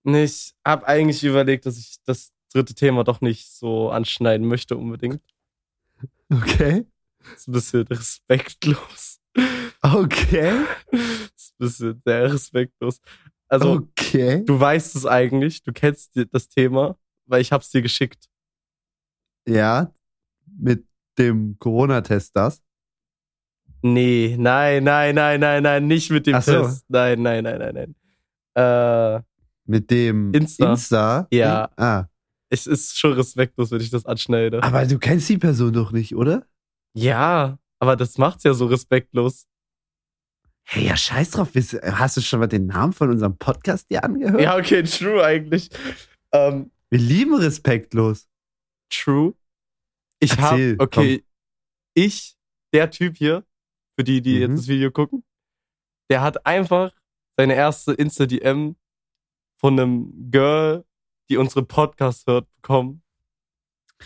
Ich habe eigentlich überlegt, dass ich das dritte Thema doch nicht so anschneiden möchte unbedingt. Okay. Das ist ein bisschen respektlos. Okay. Das ist ein bisschen sehr respektlos. Also, okay. du weißt es eigentlich, du kennst das Thema, weil ich hab's dir geschickt. Ja, mit dem Corona-Test das. Nee, nein, nein, nein, nein, nein, nicht mit dem Ach so. Test. Nein, nein, nein, nein, nein. Äh, Mit dem Insta. Insta. Ja. Ah. Es ist schon respektlos, wenn ich das anschneide. Aber du kennst die Person doch nicht, oder? Ja, aber das macht's ja so respektlos. Hey, ja, scheiß drauf. Hast du schon mal den Namen von unserem Podcast dir angehört? Ja, okay, true eigentlich. Ähm, Wir lieben respektlos. true. Ich hab, okay, ich, der Typ hier, für die, die Mhm. jetzt das Video gucken, der hat einfach seine erste Insta-DM von einem Girl, die unsere Podcast hört, bekommen.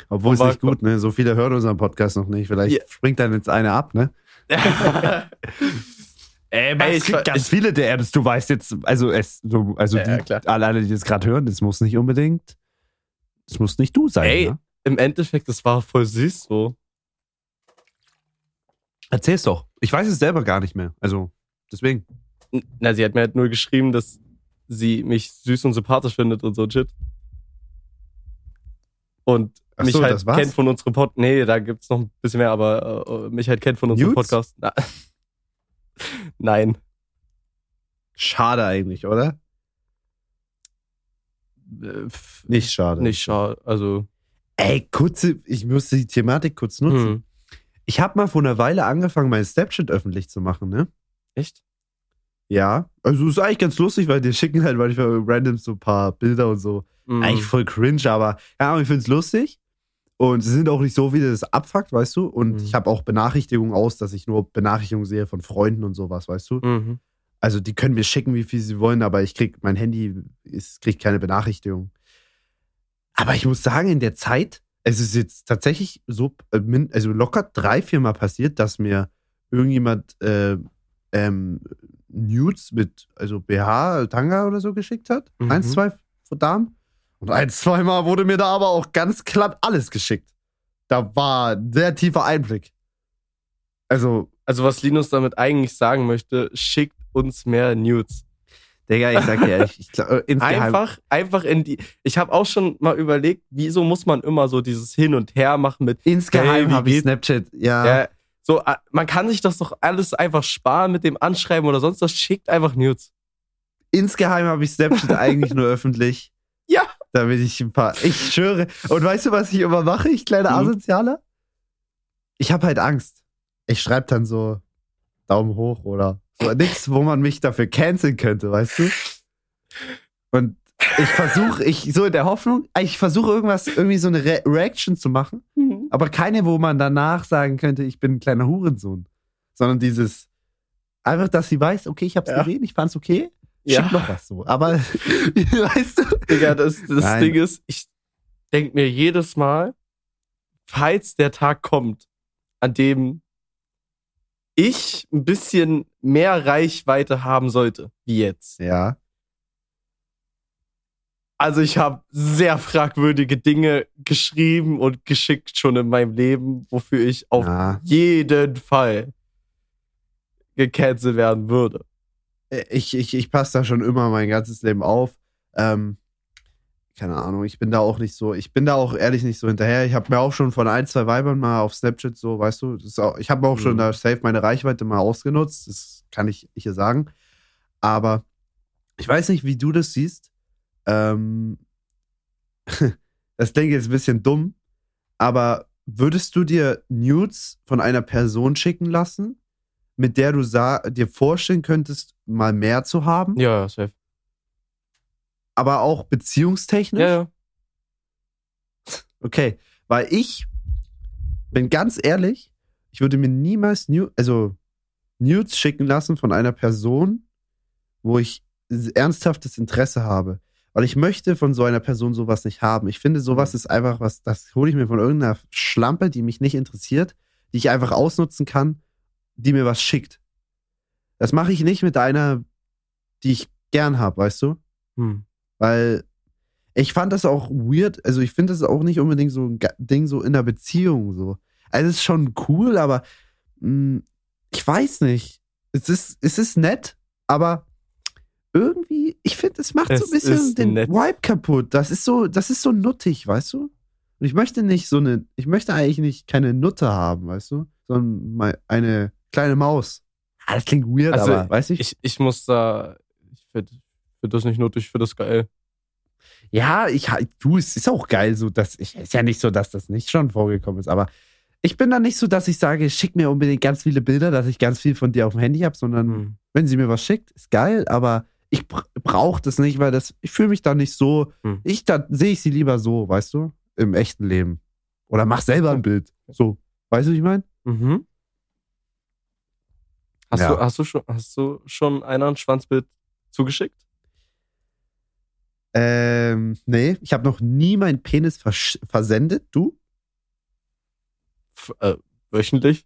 Obwohl es nicht gut, ne? So viele hören unseren Podcast noch nicht. Vielleicht Ja. springt dann jetzt eine ab, ne? Ey, es gibt ganz viele DMs. Du weißt jetzt, also es, du, also Ja, die, ja, alle, alle, die das gerade hören, das muss nicht unbedingt, das muss nicht du sein. Ey. Ne? Im Endeffekt, das war voll süß so. Erzähl's doch. Ich weiß es selber gar nicht mehr. Also deswegen. Na, sie hat mir halt nur geschrieben, dass sie mich süß und sympathisch findet und so ein Shit. Und Ach mich so, halt kennt von unserem Podcast. Nee, da gibt's noch ein bisschen mehr, aber äh, mich halt kennt von unserem Nudes? Podcast. Na, Nein. Schade eigentlich, oder? Äh, Nicht schade. Nicht schade. Also. Ey, kurze, ich musste die Thematik kurz nutzen. Hm. Ich habe mal vor einer Weile angefangen, mein Snapchat öffentlich zu machen, ne? Echt? Ja. Also ist eigentlich ganz lustig, weil die schicken halt manchmal random so ein paar Bilder und so. Mhm. Eigentlich voll cringe, aber ja, ich find's lustig. Und sie sind auch nicht so, wie das abfuckt, weißt du? Und Mhm. ich habe auch Benachrichtigungen aus, dass ich nur Benachrichtigungen sehe von Freunden und sowas, weißt du? Mhm. Also die können mir schicken, wie viel sie wollen, aber ich krieg, mein Handy ist, kriegt keine Benachrichtigung. Aber ich muss sagen, in der Zeit, es ist jetzt tatsächlich so, äh, also locker drei, vier Mal passiert, dass mir irgendjemand äh, ähm, Nudes mit, also BH, Tanga oder so geschickt hat. Mhm. Eins, zwei von Damen. Und ein, zweimal wurde mir da aber auch ganz glatt alles geschickt. Da war ein sehr tiefer Einblick. Also, Also, was Linus damit eigentlich sagen möchte, schickt uns mehr Nudes. Digga, ich sag dir ehrlich, ich glaub, äh, insgeheim, Einfach, einfach in die. Ich habe auch schon mal überlegt, wieso muss man immer so dieses Hin und Her machen mit. insgeheim Hey, wie habe ich? Snapchat, ja. Ja, so, äh, man kann sich das doch alles einfach sparen mit dem Anschreiben oder sonst was. Schickt einfach Nudes. Insgeheim habe ich Snapchat eigentlich nur öffentlich. Ja. Damit ich ein paar. Ich schwöre. Und weißt du, was ich immer mache, ich kleiner Mhm. Asozialer? Ich habe halt Angst. Ich schreibe dann so Daumen hoch oder so nichts, wo man mich dafür canceln könnte, weißt du? Und ich versuche, ich so in der Hoffnung, ich versuche irgendwas, irgendwie so eine Re Reaction zu machen, aber keine, wo man danach sagen könnte, ich bin ein kleiner Hurensohn. Sondern dieses, einfach, dass sie weiß, okay, ich hab's Ja. gesehen, ich fand's okay, Ja. schick noch was so. Aber, weißt du? Digga, das, das Nein. Ding ist, ich denk mir jedes Mal, falls der Tag kommt, an dem ich ein bisschen mehr Reichweite haben sollte, wie jetzt. Ja. Also ich habe sehr fragwürdige Dinge geschrieben und geschickt schon in meinem Leben, wofür ich auf ja. jeden Fall gecancelt werden würde. äh, ich, ich, ich passe da schon immer mein ganzes Leben auf. Ähm, keine Ahnung, ich bin da auch nicht so, ich bin da auch ehrlich nicht so hinterher. Ich habe mir auch schon von ein, zwei Weibern mal auf Snapchat so, weißt du, auch, ich habe auch schon Mhm. da safe meine Reichweite mal ausgenutzt, das kann ich hier sagen. Aber ich weiß nicht, wie du das siehst. Ähm, das klingt jetzt ein bisschen dumm, aber würdest du dir Nudes von einer Person schicken lassen, mit der du dir vorstellen könntest, mal mehr zu haben, Ja, safe. aber auch beziehungstechnisch? Ja, ja. Okay, weil ich bin ganz ehrlich, ich würde mir niemals Nu also Nudes schicken lassen von einer Person, wo ich ernsthaftes Interesse habe. Weil ich möchte von so einer Person sowas nicht haben. Ich finde, sowas ist einfach was, das hole ich mir von irgendeiner Schlampe, die mich nicht interessiert, die ich einfach ausnutzen kann, die mir was schickt. Das mache ich nicht mit einer, die ich gern habe, weißt du? Hm. Weil ich fand das auch weird. Also ich finde das auch nicht unbedingt so ein Ding so in der Beziehung so. Also es ist schon cool, aber mh, ich weiß nicht. Es ist, es ist nett, aber irgendwie, ich finde, es macht so Es ein bisschen den nett. Vibe kaputt. Das ist so, das ist so nuttig, weißt du? Und ich möchte nicht so eine, ich möchte eigentlich nicht keine Nutte haben, weißt du? Sondern eine kleine Maus. Ah, das klingt weird, Also, aber weißt du? Ich, ich muss da, ich finde find das nicht nötig, ich finde das geil. Ja, ich du, es ist auch geil, so dass ich ist ja nicht so, dass das nicht schon vorgekommen ist, aber ich bin da nicht so, dass ich sage, schick mir unbedingt ganz viele Bilder, dass ich ganz viel von dir auf dem Handy habe, sondern Hm. wenn sie mir was schickt, ist geil, aber ich br brauche das nicht, weil das ich fühle mich da nicht so, Hm. ich da sehe ich sie lieber so, weißt du, im echten Leben oder mach selber ein Bild, so, weißt du, wie ich meine? Mhm. Hast, Ja. du, hast, du schon, hast du schon einer ein Schwanzbild zugeschickt? Ähm, nee, ich habe noch nie meinen Penis versch- versendet, du? F äh, wöchentlich?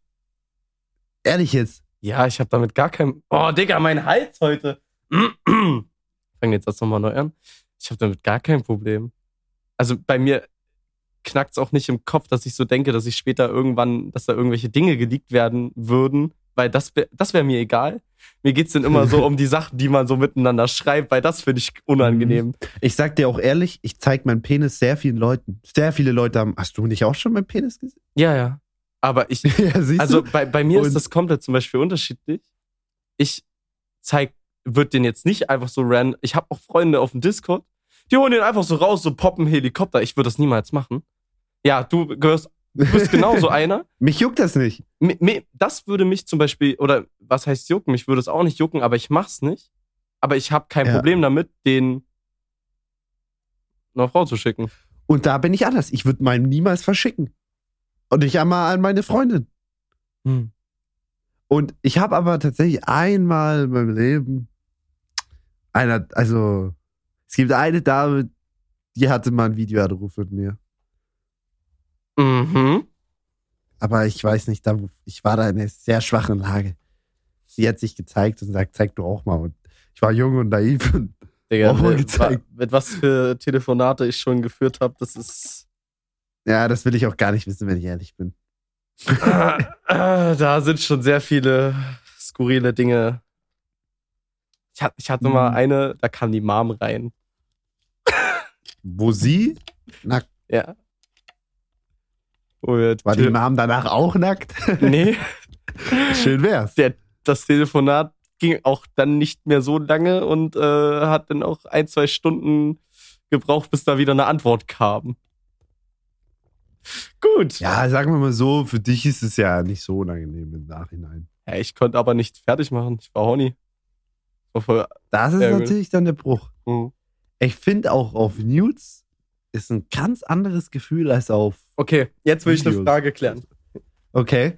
Ehrlich jetzt? Ja, ich habe damit gar kein. Oh, Digga, mein Hals heute. Fangen jetzt das nochmal neu an. Ich habe damit gar kein Problem. Also bei mir knackt's auch nicht im Kopf, dass ich so denke, dass ich später irgendwann, dass da irgendwelche Dinge geleakt werden würden, weil das wäre das wär mir egal. Mir geht's dann immer so um die Sachen, die man so miteinander schreibt, weil das finde ich unangenehm. Ich sag dir auch ehrlich, ich zeig meinen Penis sehr vielen Leuten. Sehr viele Leute haben. Hast du nicht auch schon meinen Penis gesehen? Ja, ja. Aber ich, ja, Also bei, bei mir Und- ist das komplett zum Beispiel unterschiedlich. Ich zeig, wird den jetzt nicht einfach so ran. Ich habe auch Freunde auf dem Discord, die holen den einfach so raus, so poppen Helikopter. Ich würde das niemals machen. Ja, du gehörst, du bist genauso einer. Mich juckt das nicht. Das würde mich zum Beispiel, oder was heißt jucken? Mich würde es auch nicht jucken, aber ich mach's nicht. Aber ich habe kein Ja. Problem damit, den einer Frau zu schicken. Und da bin ich anders. Ich würde meinen niemals verschicken. Und nicht einmal an meine Freundin. Hm. Und ich habe aber tatsächlich einmal in meinem Leben einer, also es gibt eine Dame, die hatte mal einen Videoanruf mit mir. Mhm. Aber ich weiß nicht, da, ich war da in einer sehr schwachen Lage. Sie hat sich gezeigt und sagt, zeig du auch mal. Und ich war jung und naiv. Und Digga, Auch mal gezeigt. mit was für Telefonate ich schon geführt habe, das ist. ja, das will ich auch gar nicht wissen, wenn ich ehrlich bin. Da sind schon sehr viele skurrile Dinge. Ich hatte, ich hatte mal Mhm. eine, da kam die Mom rein. Wo sie nackt Ja. Wo wir war, die Mom danach auch nackt. Nee, Schön wär's. der, das Telefonat ging auch dann nicht mehr so lange und äh, hat dann auch ein, zwei Stunden gebraucht, bis da wieder eine Antwort kam. Gut. Ja, sagen wir mal so, für dich ist es ja nicht so unangenehm im Nachhinein. Ja, ich konnte aber nichts fertig machen. Ich war horny. Voll, Das ist gut. natürlich dann der Bruch. Mhm. Ich finde auch auf Nudes ist ein ganz anderes Gefühl als auf. Okay, jetzt will ich eine Videos. Frage klären. Okay.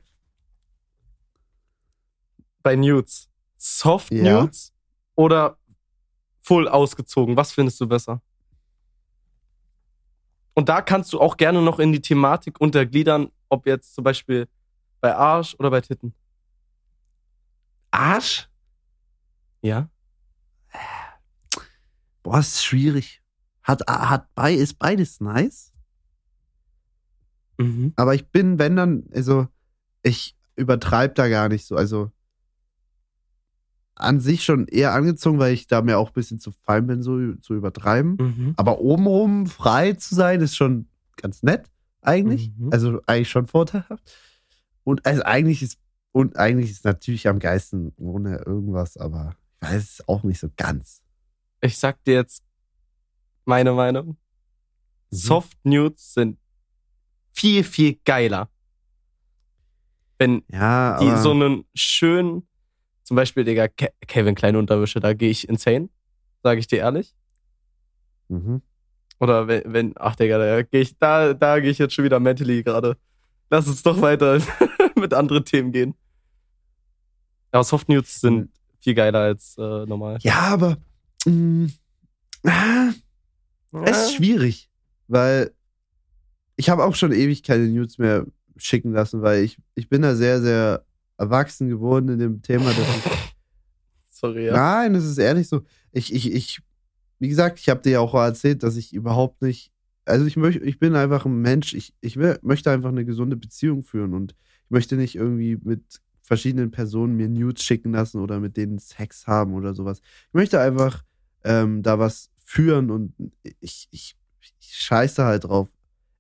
Bei Nudes. Soft Ja. Nudes oder full ausgezogen? Was findest du besser? Und da kannst du auch gerne noch in die Thematik untergliedern, ob jetzt zum Beispiel bei Arsch oder bei Titten. Arsch? Ja? Boah, ist schwierig. Hat, hat bei, ist beides nice. Mhm. Aber ich bin, wenn dann, also, ich übertreibe da gar nicht so. Also, an sich schon eher angezogen, weil ich da mir auch ein bisschen zu fein bin, so zu übertreiben. Mhm. Aber obenrum frei zu sein, ist schon ganz nett, eigentlich. Mhm. Also eigentlich schon vorteilhaft. Und also eigentlich ist, und eigentlich ist natürlich am geilsten ohne irgendwas, aber weiß es auch nicht so ganz. Ich sag dir jetzt meine Meinung. Mhm. Soft Nudes sind viel, viel geiler. Wenn Ja, die so einen schönen, zum Beispiel, Digga, Ke Kevin Kleine Unterwäsche, da gehe ich insane. Sage ich dir ehrlich. mhm. Oder wenn, wenn ach Digga, da gehe ich, da, da gehe ich jetzt schon wieder mentally gerade. Lass uns doch weiter mit anderen Themen gehen. Aber Soft Nudes sind viel geiler als äh, normal. ja, aber mh, ah, es ist schwierig, weil ich habe auch schon ewig keine News mehr schicken lassen, weil ich, ich bin da sehr, sehr erwachsen geworden in dem Thema, dass ich Sorry, ja. Nein, das ist ehrlich so. Ich, ich, ich, wie gesagt, ich habe dir ja auch erzählt, dass ich überhaupt nicht, also ich möchte, ich bin einfach ein Mensch, ich, ich will, möchte einfach eine gesunde Beziehung führen und ich möchte nicht irgendwie mit verschiedenen Personen mir Nudes schicken lassen oder mit denen Sex haben oder sowas. Ich möchte einfach ähm, da was führen und ich, ich, ich scheiße halt drauf.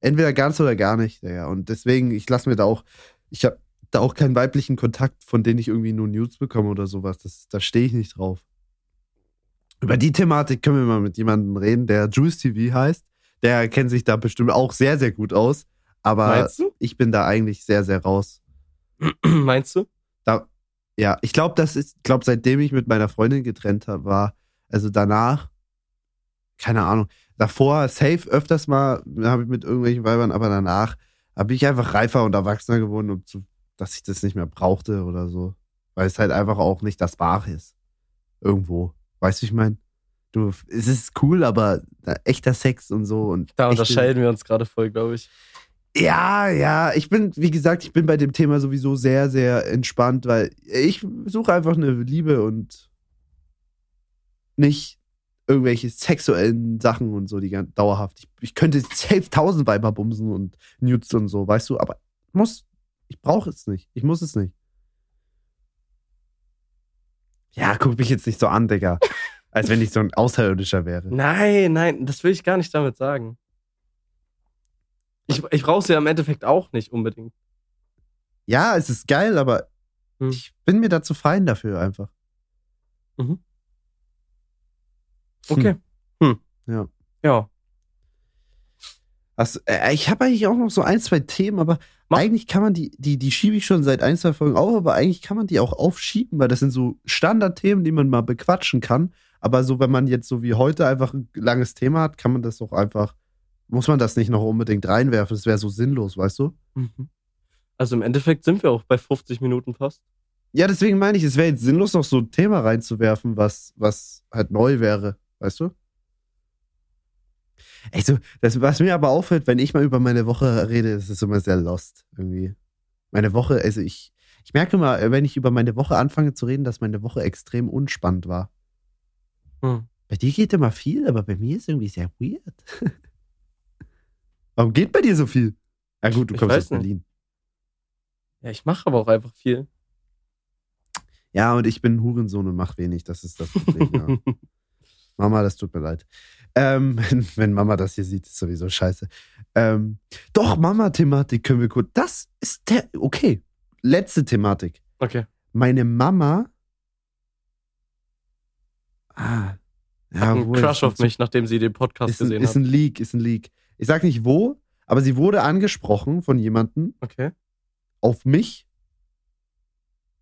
Entweder ganz oder gar nicht, ja. Und deswegen, ich lasse mir da auch, ich habe da auch keinen weiblichen Kontakt, von denen ich irgendwie nur Nudes bekomme oder sowas. Das, da stehe ich nicht drauf. Über die Thematik können wir mal mit jemandem reden, der Juice TV heißt. Der kennt sich da bestimmt auch sehr, sehr gut aus. Aber ich bin da eigentlich sehr, sehr raus. Meinst du? Da, ja, ich glaube, das ist, ich glaube, seitdem ich mit meiner Freundin getrennt hab, war, also danach, keine Ahnung, davor safe öfters mal, habe ich mit irgendwelchen Weibern, aber danach habe ich einfach reifer und erwachsener geworden, um zu, dass ich das nicht mehr brauchte oder so. Weil es halt einfach auch nicht das Wahre ist. Irgendwo. Weißt du, ich meine? Du, es ist cool, aber echter Sex und so und. Da unterscheiden wir uns gerade voll, glaube ich. Ja, ja, ich bin, wie gesagt, ich bin bei dem Thema sowieso sehr, sehr entspannt, weil ich suche einfach eine Liebe und nicht irgendwelche sexuellen Sachen und so, die ganz dauerhaft. Ich, ich könnte safe tausend Weiber bumsen und Nudes und so, weißt du, aber muss, ich brauche es nicht. Ich muss es nicht. Ja, guck mich jetzt nicht so an, Digga. Als wenn ich so ein Außerirdischer wäre. Nein, nein, das will ich gar nicht damit sagen. Ich, ich brauche sie ja im Endeffekt auch nicht unbedingt. Ja, es ist geil, aber Hm. ich bin mir da zu fein dafür einfach. Okay. Hm. Ja. Ja. Also, äh, ich habe eigentlich auch noch so ein, zwei Themen, aber Mach. eigentlich kann man die, die, die schiebe ich schon seit ein, zwei Folgen auf, aber eigentlich kann man die auch aufschieben, weil das sind so Standardthemen, die man mal bequatschen kann. Aber so, wenn man jetzt so wie heute einfach ein langes Thema hat, kann man das auch einfach, muss man das nicht noch unbedingt reinwerfen. Das wäre so sinnlos, weißt du? Mhm. Also im Endeffekt sind wir auch bei 50 Minuten fast. Ja, deswegen meine ich, es wäre jetzt sinnlos, noch so ein Thema reinzuwerfen, was, was halt neu wäre, weißt du? Echt so, das, was mir aber auffällt, wenn ich mal über meine Woche rede, ist es immer sehr lost irgendwie. Meine Woche, also ich, ich merke mal, wenn ich über meine Woche anfange zu reden, dass meine Woche extrem unspannend war. Hm. Bei dir geht immer viel, aber bei mir ist irgendwie sehr weird. Warum geht bei dir so viel? Ja gut, du Ich kommst aus Berlin. Ja, ich mache aber auch einfach viel. Ja, und ich bin Hurensohn und mach wenig, das ist das Problem, ja. Mama, das tut mir leid. Ähm, wenn, Mama das hier sieht, ist sowieso scheiße. Ähm, doch, Mama-Thematik können wir kurz. Das ist der. Okay. Letzte Thematik. Okay. Meine Mama. Ah. Ja, Hat einen Crush ist auf mich, nachdem sie den Podcast Ist gesehen ist hat. ein Leak, ist ein Leak. Ich sag nicht wo, aber sie wurde angesprochen von jemandem Okay. auf mich,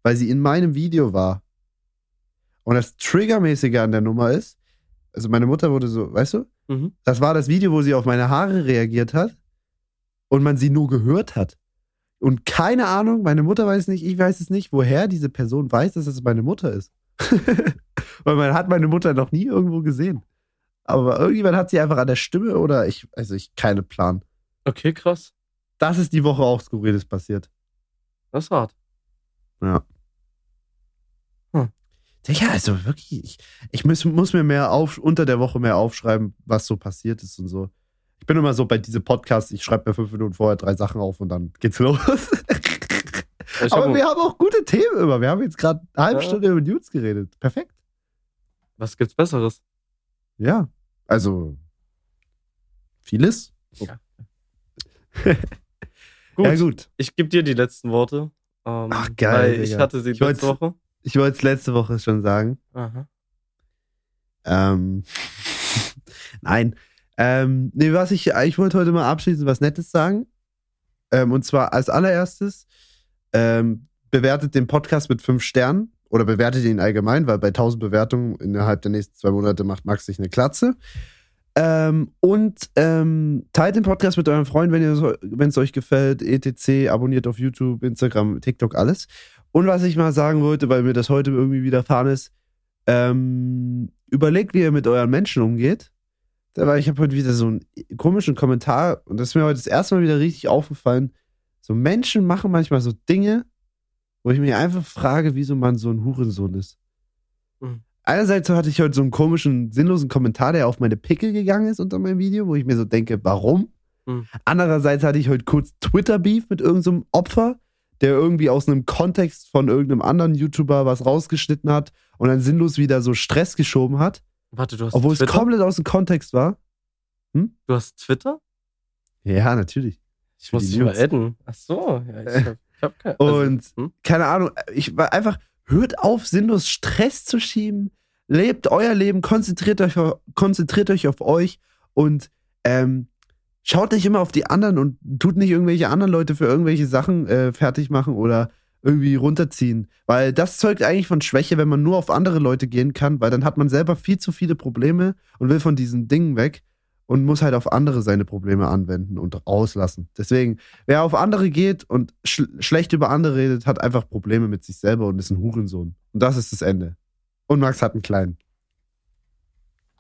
weil sie in meinem Video war. Und das Triggermäßige an der Nummer ist, also meine Mutter wurde so, weißt du, Mhm. das war das Video, wo sie auf meine Haare reagiert hat und man sie nur gehört hat. Und keine Ahnung, meine Mutter weiß nicht, ich weiß es nicht, woher diese Person weiß, dass es meine Mutter ist. Weil man hat meine Mutter noch nie irgendwo gesehen. Aber irgendjemand hat sie einfach an der Stimme oder ich, also ich, keine Plan. Okay, krass. Das ist die Woche auch Skurriles passiert. Das ist hart. Ja. Hm. Ja, also wirklich, ich, ich muss, muss mir mehr auf, unter der Woche mehr aufschreiben, was so passiert ist und so. Ich bin immer so bei diesem Podcast, ich schreibe mir fünf Minuten vorher drei Sachen auf und dann geht's los. Ich Aber hab, wir haben auch gute Themen immer. Wir haben jetzt gerade eine halbe Ja. Stunde über News geredet. Perfekt. was gibt's Besseres? Ja. Also, vieles. Gut, Ja, gut. ich gebe dir die letzten Worte. Ähm, Ach, geil, ich Digga. hatte sie Ich letzte Woche. Ich wollte es letzte Woche schon sagen. Aha. Ähm, nein. Ähm, nee, was ich, ich wollte heute mal abschließend was Nettes sagen. Ähm, und zwar als allererstes, ähm, bewertet den Podcast mit fünf Sternen oder bewertet ihn allgemein, weil bei 1000 Bewertungen innerhalb der nächsten zwei Monate macht Max sich eine Klatze. Ähm, und ähm, teilt den Podcast mit euren Freunden, wenn es euch gefällt. etc. Abonniert auf YouTube, Instagram, TikTok, alles. Und was ich mal sagen wollte, weil mir das heute irgendwie widerfahren ist, ähm, überlegt, wie ihr mit euren Menschen umgeht. War ich habe heute wieder so einen komischen Kommentar und das ist mir heute das erste Mal wieder richtig aufgefallen. So Menschen machen manchmal so Dinge, wo ich mich einfach frage, wieso man so ein Hurensohn ist. Mhm. Einerseits hatte ich heute so einen komischen, sinnlosen Kommentar, der auf meine Pickel gegangen ist unter meinem Video, wo ich mir so denke, warum? Mhm. Andererseits hatte ich heute kurz Twitter-Beef mit irgendeinem so Opfer, der irgendwie aus einem Kontext von irgendeinem anderen YouTuber was rausgeschnitten hat und dann sinnlos wieder so Stress geschoben hat, Warte, du hast obwohl es Twitter? komplett aus dem Kontext war. Du hast Twitter? Ja, natürlich. Ich Für muss dich mal adden. Ach so, ja, ich hab, ich hab kein, also, Und hm? keine Ahnung, ich war einfach, hört auf, sinnlos Stress zu schieben, lebt euer Leben, konzentriert euch, auf- konzentriert euch auf euch und ähm, schaut nicht immer auf die anderen und tut nicht irgendwelche anderen Leute für irgendwelche Sachen äh, fertig machen oder irgendwie runterziehen. Weil das zeugt eigentlich von Schwäche, wenn man nur auf andere Leute gehen kann, weil dann hat man selber viel zu viele Probleme und will von diesen Dingen weg und muss halt auf andere seine Probleme anwenden und rauslassen. Deswegen, wer auf andere geht und sch schlecht über andere redet, hat einfach Probleme mit sich selber und ist ein Hurensohn. Und das ist das Ende. Und Max hat einen kleinen.